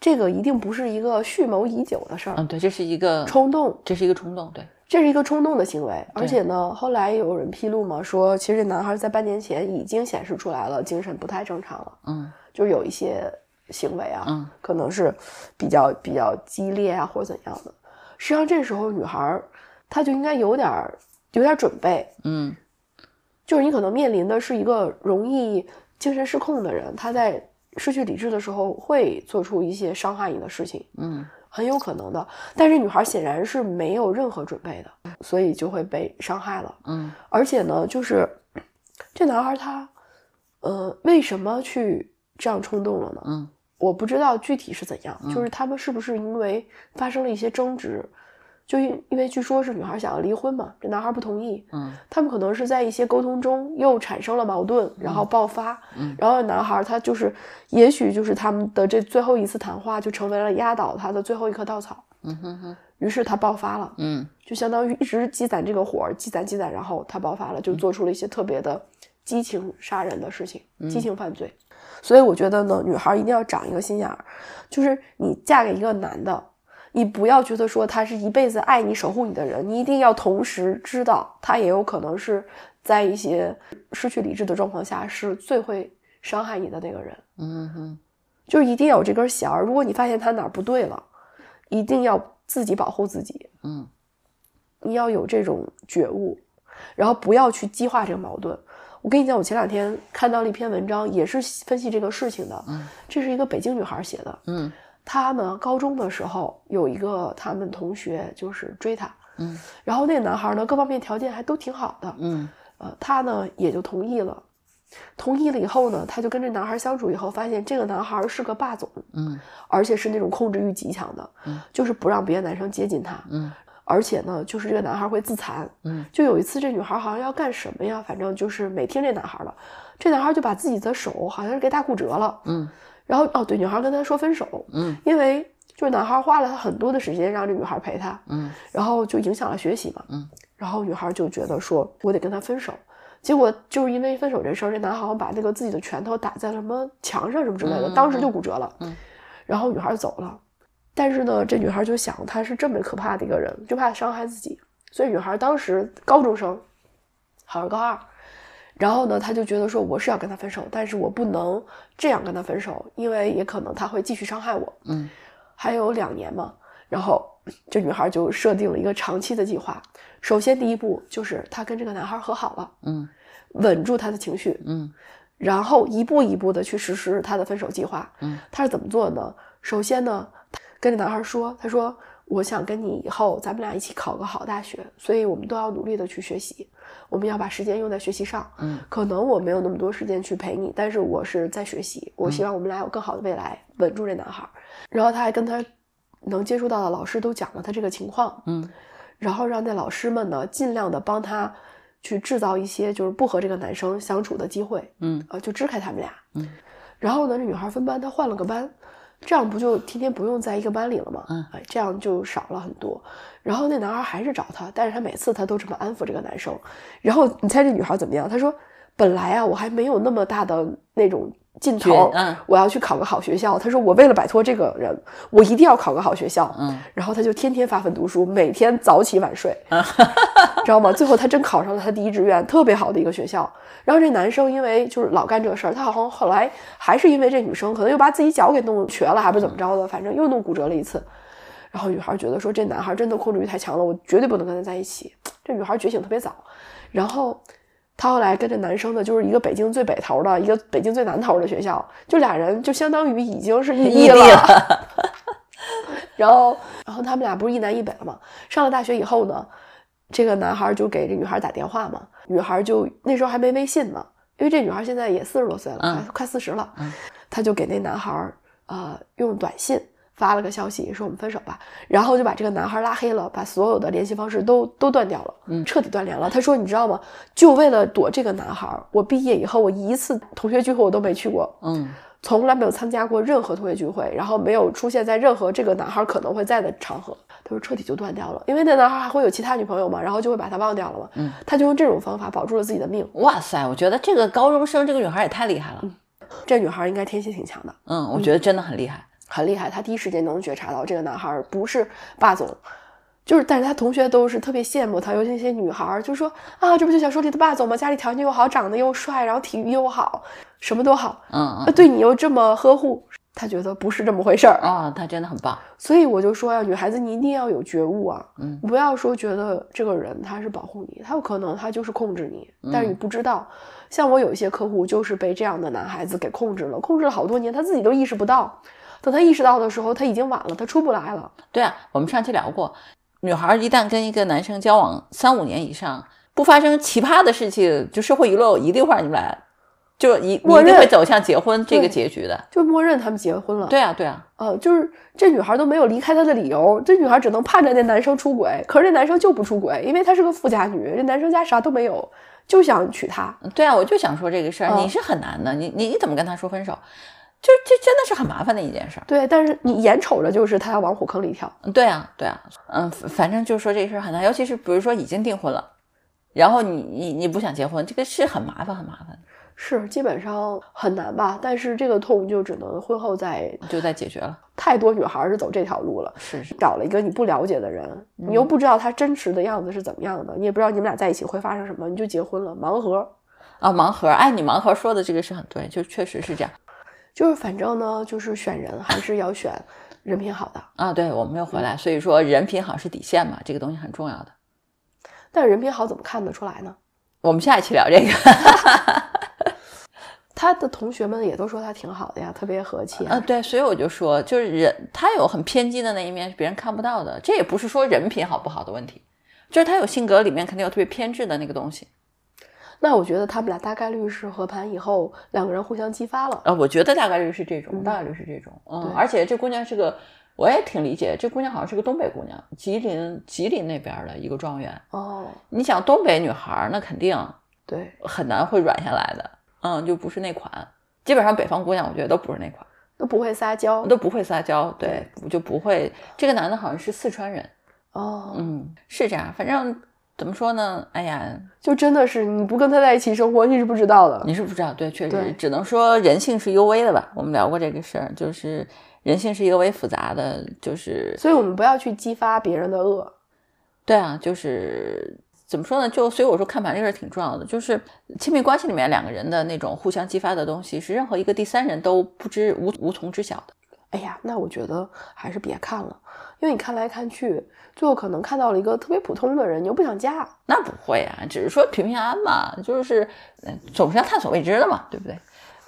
[SPEAKER 2] 这个一定不是一个蓄谋已久的事儿，
[SPEAKER 1] 嗯，对，这是一个
[SPEAKER 2] 冲动，
[SPEAKER 1] 这是一个冲动，对，
[SPEAKER 2] 这是一个冲动的行为。而且呢，后来有人披露嘛，说其实这男孩在半年前已经显示出来了精神不太正常了，
[SPEAKER 1] 嗯。
[SPEAKER 2] 就是有一些行为啊，
[SPEAKER 1] 嗯
[SPEAKER 2] 可能是比较比较激烈啊，或者怎样的。实际上这时候女孩儿她就应该有点有点准备，
[SPEAKER 1] 嗯。
[SPEAKER 2] 就是你可能面临的是一个容易精神失控的人，他在失去理智的时候会做出一些伤害你的事情，
[SPEAKER 1] 嗯
[SPEAKER 2] 很有可能的。但是女孩显然是没有任何准备的，所以就会被伤害了。
[SPEAKER 1] 嗯
[SPEAKER 2] 而且呢，就是 这男孩他，呃，为什么去这样冲动了呢？
[SPEAKER 1] 嗯
[SPEAKER 2] 我不知道具体是怎样，就是他们是不是因为发生了一些争执，就因因为据说是女孩想要离婚嘛，这男孩不同意，
[SPEAKER 1] 嗯。
[SPEAKER 2] 他们可能是在一些沟通中又产生了矛盾，然后爆发，
[SPEAKER 1] 嗯。
[SPEAKER 2] 然后男孩他就是，也许就是他们的这最后一次谈话就成为了压倒他的最后一棵稻草，
[SPEAKER 1] 嗯哼哼，
[SPEAKER 2] 于是他爆发了，
[SPEAKER 1] 嗯。
[SPEAKER 2] 就相当于一直积攒这个火，积攒积攒，然后他爆发了，就做出了一些特别的激情杀人的事情，激情犯罪。所以我觉得呢，女孩一定要长一个心眼儿，就是你嫁给一个男的，你不要觉得说他是一辈子爱你、守护你的人，你一定要同时知道，他也有可能是在一些失去理智的状况下，是最会伤害你的那个人。
[SPEAKER 1] 嗯哼，
[SPEAKER 2] 就是一定要有这根弦儿。如果你发现他哪儿不对了，一定要自己保护自己。
[SPEAKER 1] 嗯
[SPEAKER 2] 你要有这种觉悟，然后不要去激化这个矛盾。我跟你讲，我前两天看到了一篇文章，也是分析这个事情的。
[SPEAKER 1] 嗯，
[SPEAKER 2] 这是一个北京女孩写的。
[SPEAKER 1] 嗯
[SPEAKER 2] 她呢，高中的时候有一个他们同学就是追她，
[SPEAKER 1] 嗯
[SPEAKER 2] 然后那个男孩呢，各方面条件还都挺好的。
[SPEAKER 1] 嗯
[SPEAKER 2] 呃，她呢也就同意了。同意了以后呢，她就跟这男孩相处以后，发现这个男孩是个霸总，
[SPEAKER 1] 嗯
[SPEAKER 2] 而且是那种控制欲极强的，
[SPEAKER 1] 嗯
[SPEAKER 2] 就是不让别的男生接近她。
[SPEAKER 1] 嗯
[SPEAKER 2] 而且呢，就是这个男孩会自残。
[SPEAKER 1] 嗯，
[SPEAKER 2] 就有一次，这女孩好像要干什么呀？反正就是没听这男孩了。这男孩就把自己的手好像是给打骨折了。
[SPEAKER 1] 嗯
[SPEAKER 2] 然后哦，对，女孩跟他说分手，
[SPEAKER 1] 嗯
[SPEAKER 2] 因为就是男孩花了他很多的时间让这女孩陪他，
[SPEAKER 1] 嗯
[SPEAKER 2] 然后就影响了学习嘛。
[SPEAKER 1] 嗯，
[SPEAKER 2] 然后女孩就觉得说，我得跟他分手。结果就是因为分手这事儿，这男孩好像把那个自己的拳头打在了什么墙上什么之类的，
[SPEAKER 1] 嗯
[SPEAKER 2] 当时就骨折了。
[SPEAKER 1] 嗯，
[SPEAKER 2] 然后女孩走了。但是呢，这女孩就想，他是这么可怕的一个人，就怕伤害自己，所以女孩当时高中生，好像高二，然后呢，他就觉得说我是要跟他分手，但是我不能这样跟他分手，因为也可能他会继续伤害我。
[SPEAKER 1] 嗯
[SPEAKER 2] 还有两年嘛，然后这女孩就设定了一个长期的计划。首先，第一步就是她跟这个男孩和好了，
[SPEAKER 1] 嗯
[SPEAKER 2] 稳住他的情绪，
[SPEAKER 1] 嗯
[SPEAKER 2] 然后一步一步的去实施她的分手计划。
[SPEAKER 1] 嗯，
[SPEAKER 2] 她是怎么做的呢？首先呢，跟这男孩说，她说我想跟你以后咱们俩一起考个好大学，所以我们都要努力的去学习，我们要把时间用在学习上。
[SPEAKER 1] 嗯，
[SPEAKER 2] 可能我没有那么多时间去陪你，但是我是在学习，我希望我们俩有更好的未来，稳住这男孩。然后他还跟他能接触到的老师都讲了他这个情况，
[SPEAKER 1] 嗯
[SPEAKER 2] 然后让那老师们呢尽量的帮他去制造一些就是不和这个男生相处的机会，
[SPEAKER 1] 嗯
[SPEAKER 2] 呃，就支开他们俩。
[SPEAKER 1] 嗯，
[SPEAKER 2] 然后呢，这女孩分班，她换了个班，这样不就天天不用在一个班里了吗？
[SPEAKER 1] 嗯
[SPEAKER 2] 哎，这样就少了很多。然后那男孩还是找她，但是她每次她都这么安抚这个男生。然后你猜这女孩怎么样？她说：“本来啊，我还没有那么大的那种劲头，
[SPEAKER 1] 嗯
[SPEAKER 2] 我要去考个好学校。”他说：“我为了摆脱这个人，我一定要考个好学校。”
[SPEAKER 1] 嗯，
[SPEAKER 2] 然后他就天天发奋读书，每天早起晚睡，知道吗？最后他真考上了他第一志愿，特别好的一个学校。然后这男生因为就是老干这个事儿，他好像后来还是因为这女生可能又把自己脚给弄瘸了，还不是怎么着的，反正又弄骨折了一次。然后女孩觉得说这男孩真的控制欲太强了，我绝对不能跟他在一起。这女孩觉醒特别早，然后她后来跟这男生呢，就是一个北京最北头的，一个北京最南头的学校，就俩人就相当于已经是异地了。然后，然后他们俩不是一南一北了吗？上了大学以后呢，这个男孩就给这女孩打电话嘛，女孩就那时候还没微信呢，因为这女孩现在也四十多岁了，
[SPEAKER 1] 嗯
[SPEAKER 2] 快快四十了，
[SPEAKER 1] 嗯
[SPEAKER 2] 他就给那男孩呃用短信发了个消息，说我们分手吧，然后就把这个男孩拉黑了，把所有的联系方式都都断掉了，
[SPEAKER 1] 嗯
[SPEAKER 2] 彻底断联了。他说，你知道吗？就为了躲这个男孩，我毕业以后我一次同学聚会我都没去过，
[SPEAKER 1] 嗯
[SPEAKER 2] 从来没有参加过任何同学聚会，然后没有出现在任何这个男孩可能会在的场合。他说彻底就断掉了，因为那男孩还会有其他女朋友嘛，然后就会把他忘掉了嘛。
[SPEAKER 1] 嗯，
[SPEAKER 2] 他就用这种方法保住了自己的命。
[SPEAKER 1] 哇塞，我觉得这个高中生这个女孩也太厉害了。
[SPEAKER 2] 这女孩应该天性挺强的，
[SPEAKER 1] 嗯，我觉得真的很厉害。
[SPEAKER 2] 很厉害。他第一时间能觉察到这个男孩不是霸总，就是，但是他同学都是特别羡慕他，尤其那些女孩儿就说啊，这不就小说里的霸总吗？家里条件又好，长得又帅，然后体育又好，什么都好，
[SPEAKER 1] 嗯
[SPEAKER 2] 呃对你又这么呵护。他觉得不是这么回事儿，
[SPEAKER 1] 啊，哦，她真的很棒。
[SPEAKER 2] 所以我就说呀、女孩子你一定要有觉悟啊，
[SPEAKER 1] 嗯
[SPEAKER 2] 不要说觉得这个人他是保护你，他有可能他就是控制你，但是你不知道。像我有一些客户就是被这样的男孩子给控制了，控制了好多年，他自己都意识不到。等他意识到的时候，他已经晚了，他出不来了。
[SPEAKER 1] 对啊，我们上期聊过，女孩一旦跟一个男生交往三五年以上，不发生奇葩的事情，就社会舆论一定会让你们俩就一
[SPEAKER 2] 默认
[SPEAKER 1] 一定会走向结婚这个结局的。
[SPEAKER 2] 就默认他们结婚了。，
[SPEAKER 1] 对啊，对啊，
[SPEAKER 2] 呃，就是这女孩都没有离开他的理由，这女孩只能盼着那男生出轨，可是这男生就不出轨，因为他是个富家女，这男生家啥都没有，就想娶她。
[SPEAKER 1] 对啊，我就想说这个事儿，
[SPEAKER 2] 嗯
[SPEAKER 1] 你是很难的，你你你怎么跟他说分手？就这真的是很麻烦的一件事儿。
[SPEAKER 2] 对，但是你眼瞅着就是他要往火坑里跳。
[SPEAKER 1] 嗯对啊，对啊，嗯，反反正就是说这事儿很难，尤其是比如说已经订婚了，然后你你你不想结婚，这个是很麻烦很麻烦，
[SPEAKER 2] 是，基本上很难吧，但是这个痛就只能婚后再。
[SPEAKER 1] 就再解决了。
[SPEAKER 2] 太多女孩是走这条路了，
[SPEAKER 1] 是是，
[SPEAKER 2] 找了一个你不了解的人，你又不知道他真实的样子是怎么样的，你也不知道你们俩在一起会发生什么，你就结婚了，盲盒。
[SPEAKER 1] 啊，盲盒，哎，你盲盒说的这个是很对，就确实是这样
[SPEAKER 2] 就是反正呢，就是选人还是要选人品好的，
[SPEAKER 1] 啊。对，我们又回来，所以说人品好是底线嘛，这个东西很重要的。
[SPEAKER 2] 但人品好怎么看得出来呢？
[SPEAKER 1] 我们下一期聊这个。
[SPEAKER 2] 他的同学们也都说他挺好的呀，特别和气
[SPEAKER 1] 啊，对，所以我就说，就是人他有很偏激的那一面是别人看不到的，这也不是说人品好不好的问题，就是他有性格里面肯定有特别偏执的那个东西。
[SPEAKER 2] 那我觉得他们俩大概率是和盘以后两个人互相激发了。
[SPEAKER 1] 啊，我觉得大概率是这种，大概率是这种，嗯
[SPEAKER 2] 对，
[SPEAKER 1] 而且这姑娘是个，我也挺理解，这姑娘好像是个东北姑娘，吉林吉林那边的一个状元。
[SPEAKER 2] 哦，
[SPEAKER 1] 你想东北女孩儿，那肯定
[SPEAKER 2] 对，
[SPEAKER 1] 很难会软下来的，嗯，就不是那款。基本上北方姑娘，我觉得都不是那款，
[SPEAKER 2] 都不会撒娇。
[SPEAKER 1] 都不会撒娇，对，就不会。这个男的好像是四川人，
[SPEAKER 2] 哦，
[SPEAKER 1] 嗯，是这样。反正怎么说呢？哎呀，
[SPEAKER 2] 就真的是你不跟他在一起生活，你是不知道的。
[SPEAKER 1] 你是不知道，对，确实只能说人性是尤微的吧。我们聊过这个事儿，就是人性是尤为复杂的，就是
[SPEAKER 2] 所以我们不要去激发别人的恶。
[SPEAKER 1] 对啊，就是怎么说呢？就所以我说看盘这个事儿挺重要的，就是亲密关系里面两个人的那种互相激发的东西，是任何一个第三人都不知无无从知晓的。
[SPEAKER 2] 哎呀，那我觉得还是别看了，因为你看来看去，最后可能看到了一个特别普通的人，你又不想嫁。
[SPEAKER 1] 那不会啊，只是说平平安安嘛，就是嗯总是要探索未知的嘛，对不对？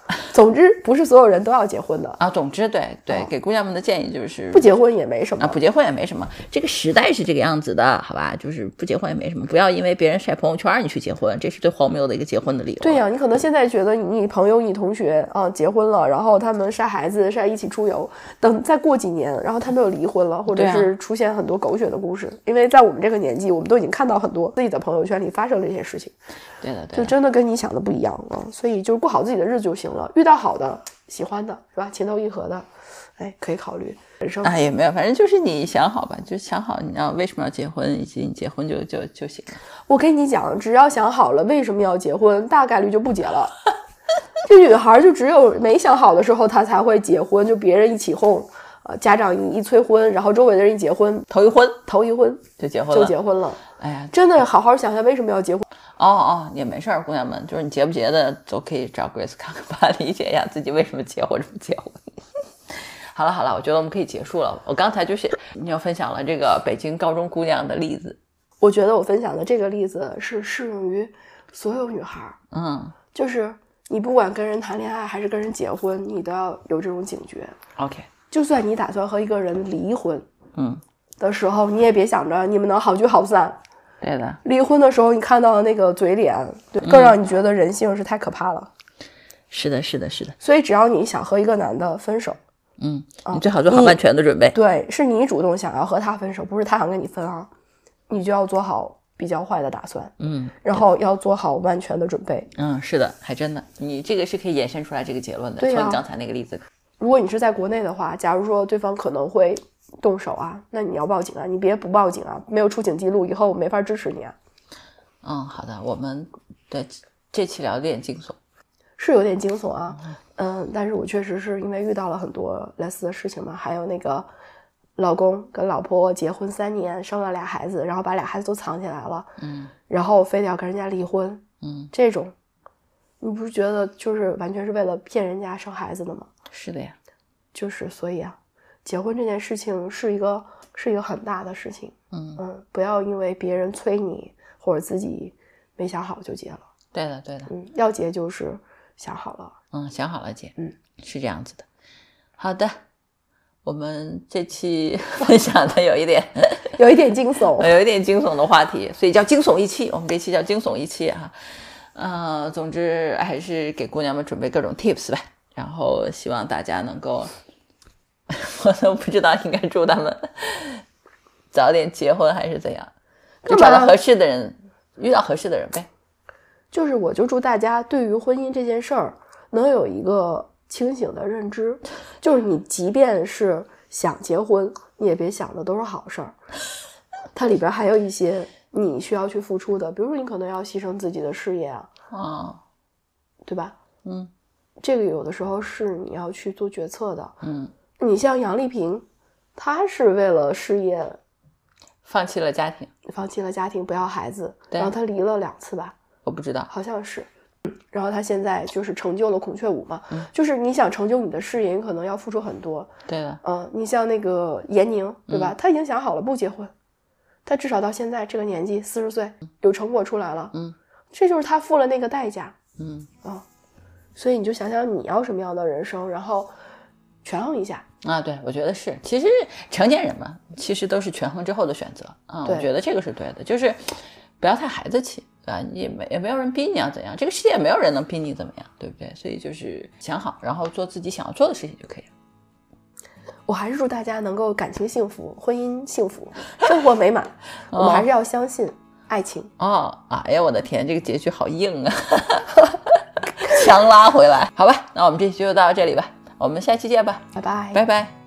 [SPEAKER 2] 总之，不是所有人都要结婚的，
[SPEAKER 1] 啊，总之对对
[SPEAKER 2] 哦，
[SPEAKER 1] 给姑娘们的建议就是
[SPEAKER 2] 不结婚也没什么。
[SPEAKER 1] 啊，不结婚也没什么，这个时代是这个样子的，好吧？就是不结婚也没什么，不要因为别人晒朋友圈你去结婚，这是最荒谬的一个结婚的理由。
[SPEAKER 2] 对呀、你可能现在觉得你朋友、你同学啊结婚了，然后他们晒孩子、晒一起出游，等再过几年，然后他们又离婚了，或者是出现很多狗血的故事。因为在我们这个年纪，我们都已经看到很多自己的朋友圈里发生这些事情，
[SPEAKER 1] 对的，对的，
[SPEAKER 2] 就真的跟你想的不一样啊。所以就是过好自己的日子就行了，遇到好的、喜欢的，是吧？情投意合的，哎，可以考虑人生。
[SPEAKER 1] 哎也没有，反正就是你想好吧，就想好你要为什么要结婚，以及你结婚就就就行了。
[SPEAKER 2] 我跟你讲，只要想好了为什么要结婚，大概率就不结了。这女孩就只有没想好的时候，她才会结婚，就别人一起哄，呃，家长一一催婚，然后周围的人一结婚，
[SPEAKER 1] 头一婚
[SPEAKER 2] 头一婚
[SPEAKER 1] 就结婚
[SPEAKER 2] 就，结婚了。
[SPEAKER 1] 哎呀，
[SPEAKER 2] 真的好好想想为什么要结婚。
[SPEAKER 1] 哦哦，也没事儿，姑娘们，就是你结不结的都可以找 Grace 看看吧，理解一下自己为什么结或者不结婚。好了好了，我觉得我们可以结束了。我刚才就是你又分享了这个北京高中姑娘的例子，
[SPEAKER 2] 我觉得我分享的这个例子是适用于所有女孩儿，
[SPEAKER 1] 嗯
[SPEAKER 2] 就是你不管跟人谈恋爱还是跟人结婚，你都要有这种警觉。
[SPEAKER 1] ，OK，
[SPEAKER 2] 就算你打算和一个人离婚
[SPEAKER 1] 嗯，
[SPEAKER 2] 的时候，你也别想着你们能好聚好散。
[SPEAKER 1] 对的，
[SPEAKER 2] 离婚的时候，你看到的那个嘴脸，对，
[SPEAKER 1] 嗯
[SPEAKER 2] 更让你觉得人性是太可怕了。
[SPEAKER 1] 是的，是的，是的，
[SPEAKER 2] 所以，只要你想和一个男的分手，
[SPEAKER 1] 嗯，
[SPEAKER 2] 啊
[SPEAKER 1] 你最好做好万全的准备。
[SPEAKER 2] 对，是你主动想要和他分手，不是他想跟你分啊，你就要做好比较坏的打算，
[SPEAKER 1] 嗯
[SPEAKER 2] 然后要做好万全的准备。
[SPEAKER 1] 嗯，是的，还真的，你这个是可以延伸出来这个结论的。从你刚才那个例子，
[SPEAKER 2] 如果你是在国内的话，假如说对方可能会动手啊，那你要报警啊，你别不报警啊，没有出警记录，以后我没法支持你啊，
[SPEAKER 1] 嗯，好的，我们对这期聊的有点惊悚。
[SPEAKER 2] 是有点惊悚啊。嗯，但是我确实是因为遇到了很多类似的事情嘛，还有那个老公跟老婆结婚三年，生了俩孩子，然后把俩孩子都藏起来了，
[SPEAKER 1] 嗯
[SPEAKER 2] 然后非得要跟人家离婚，
[SPEAKER 1] 嗯，
[SPEAKER 2] 这种，你不是觉得就是完全是为了骗人家生孩子的吗？
[SPEAKER 1] 是的呀。
[SPEAKER 2] 就是所以啊，结婚这件事情是一个是一个很大的事情，
[SPEAKER 1] 嗯
[SPEAKER 2] 嗯，不要因为别人催你或者自己没想好就结了，
[SPEAKER 1] 对的，对的。
[SPEAKER 2] 嗯，要结就是想好了，
[SPEAKER 1] 嗯，想好了，结，
[SPEAKER 2] 嗯，
[SPEAKER 1] 是这样子的。好的，我们这期 分享的有一点，
[SPEAKER 2] 有一点惊悚，
[SPEAKER 1] 有一点惊悚的话题，所以叫惊悚一期。我们这期叫惊悚一期哈。呃，总之还是给姑娘们准备各种 tips 吧，然后希望大家能够，我都不知道应该祝他们 早点结婚还是怎样，就找到合适的人，遇到合适的人呗。
[SPEAKER 2] 就是我就祝大家对于婚姻这件事儿能有一个清醒的认知，就是你即便是想结婚，你也别想的都是好事儿，它里边还有一些你需要去付出的，比如说你可能要牺牲自己的事业啊，
[SPEAKER 1] 啊，
[SPEAKER 2] 对吧？
[SPEAKER 1] 嗯
[SPEAKER 2] 这个有的时候是你要去做决策的。
[SPEAKER 1] 嗯，
[SPEAKER 2] 你像杨丽萍，她是为了事业
[SPEAKER 1] 放弃了家庭，
[SPEAKER 2] 放弃了家庭，不要孩子，然后她离了两次吧，
[SPEAKER 1] 我不知道。
[SPEAKER 2] 好像是。然后她现在就是成就了孔雀舞嘛，就是你想成就你的事业，你可能要付出很多。
[SPEAKER 1] 对的，
[SPEAKER 2] 嗯、你像那个闫宁，对吧？她已经想好了不结婚，她至少到现在这个年纪，四十岁有成果出来了，
[SPEAKER 1] 嗯，
[SPEAKER 2] 这就是她付了那个代价。
[SPEAKER 1] 嗯
[SPEAKER 2] 所以你就想想你要什么样的人生，然后权衡一下。
[SPEAKER 1] 啊，对，我觉得是。其实成年人嘛，其实都是权衡之后的选择啊。我觉得这个是对的，就是不要太孩子气，对吧？也没也没有人逼你要怎样，这个世界也没有人能逼你怎么样，对不对？所以就是想好，然后做自己想要做的事情就可以了。
[SPEAKER 2] 我还是祝大家能够感情幸福，婚姻幸福，生活美满。我们还是要相信爱情。
[SPEAKER 1] 哦，哎呀，我的天，这个结局好硬啊！强拉回来，好吧，那我们这期就到这里吧，我们下期见吧，
[SPEAKER 2] 拜拜。
[SPEAKER 1] 拜拜。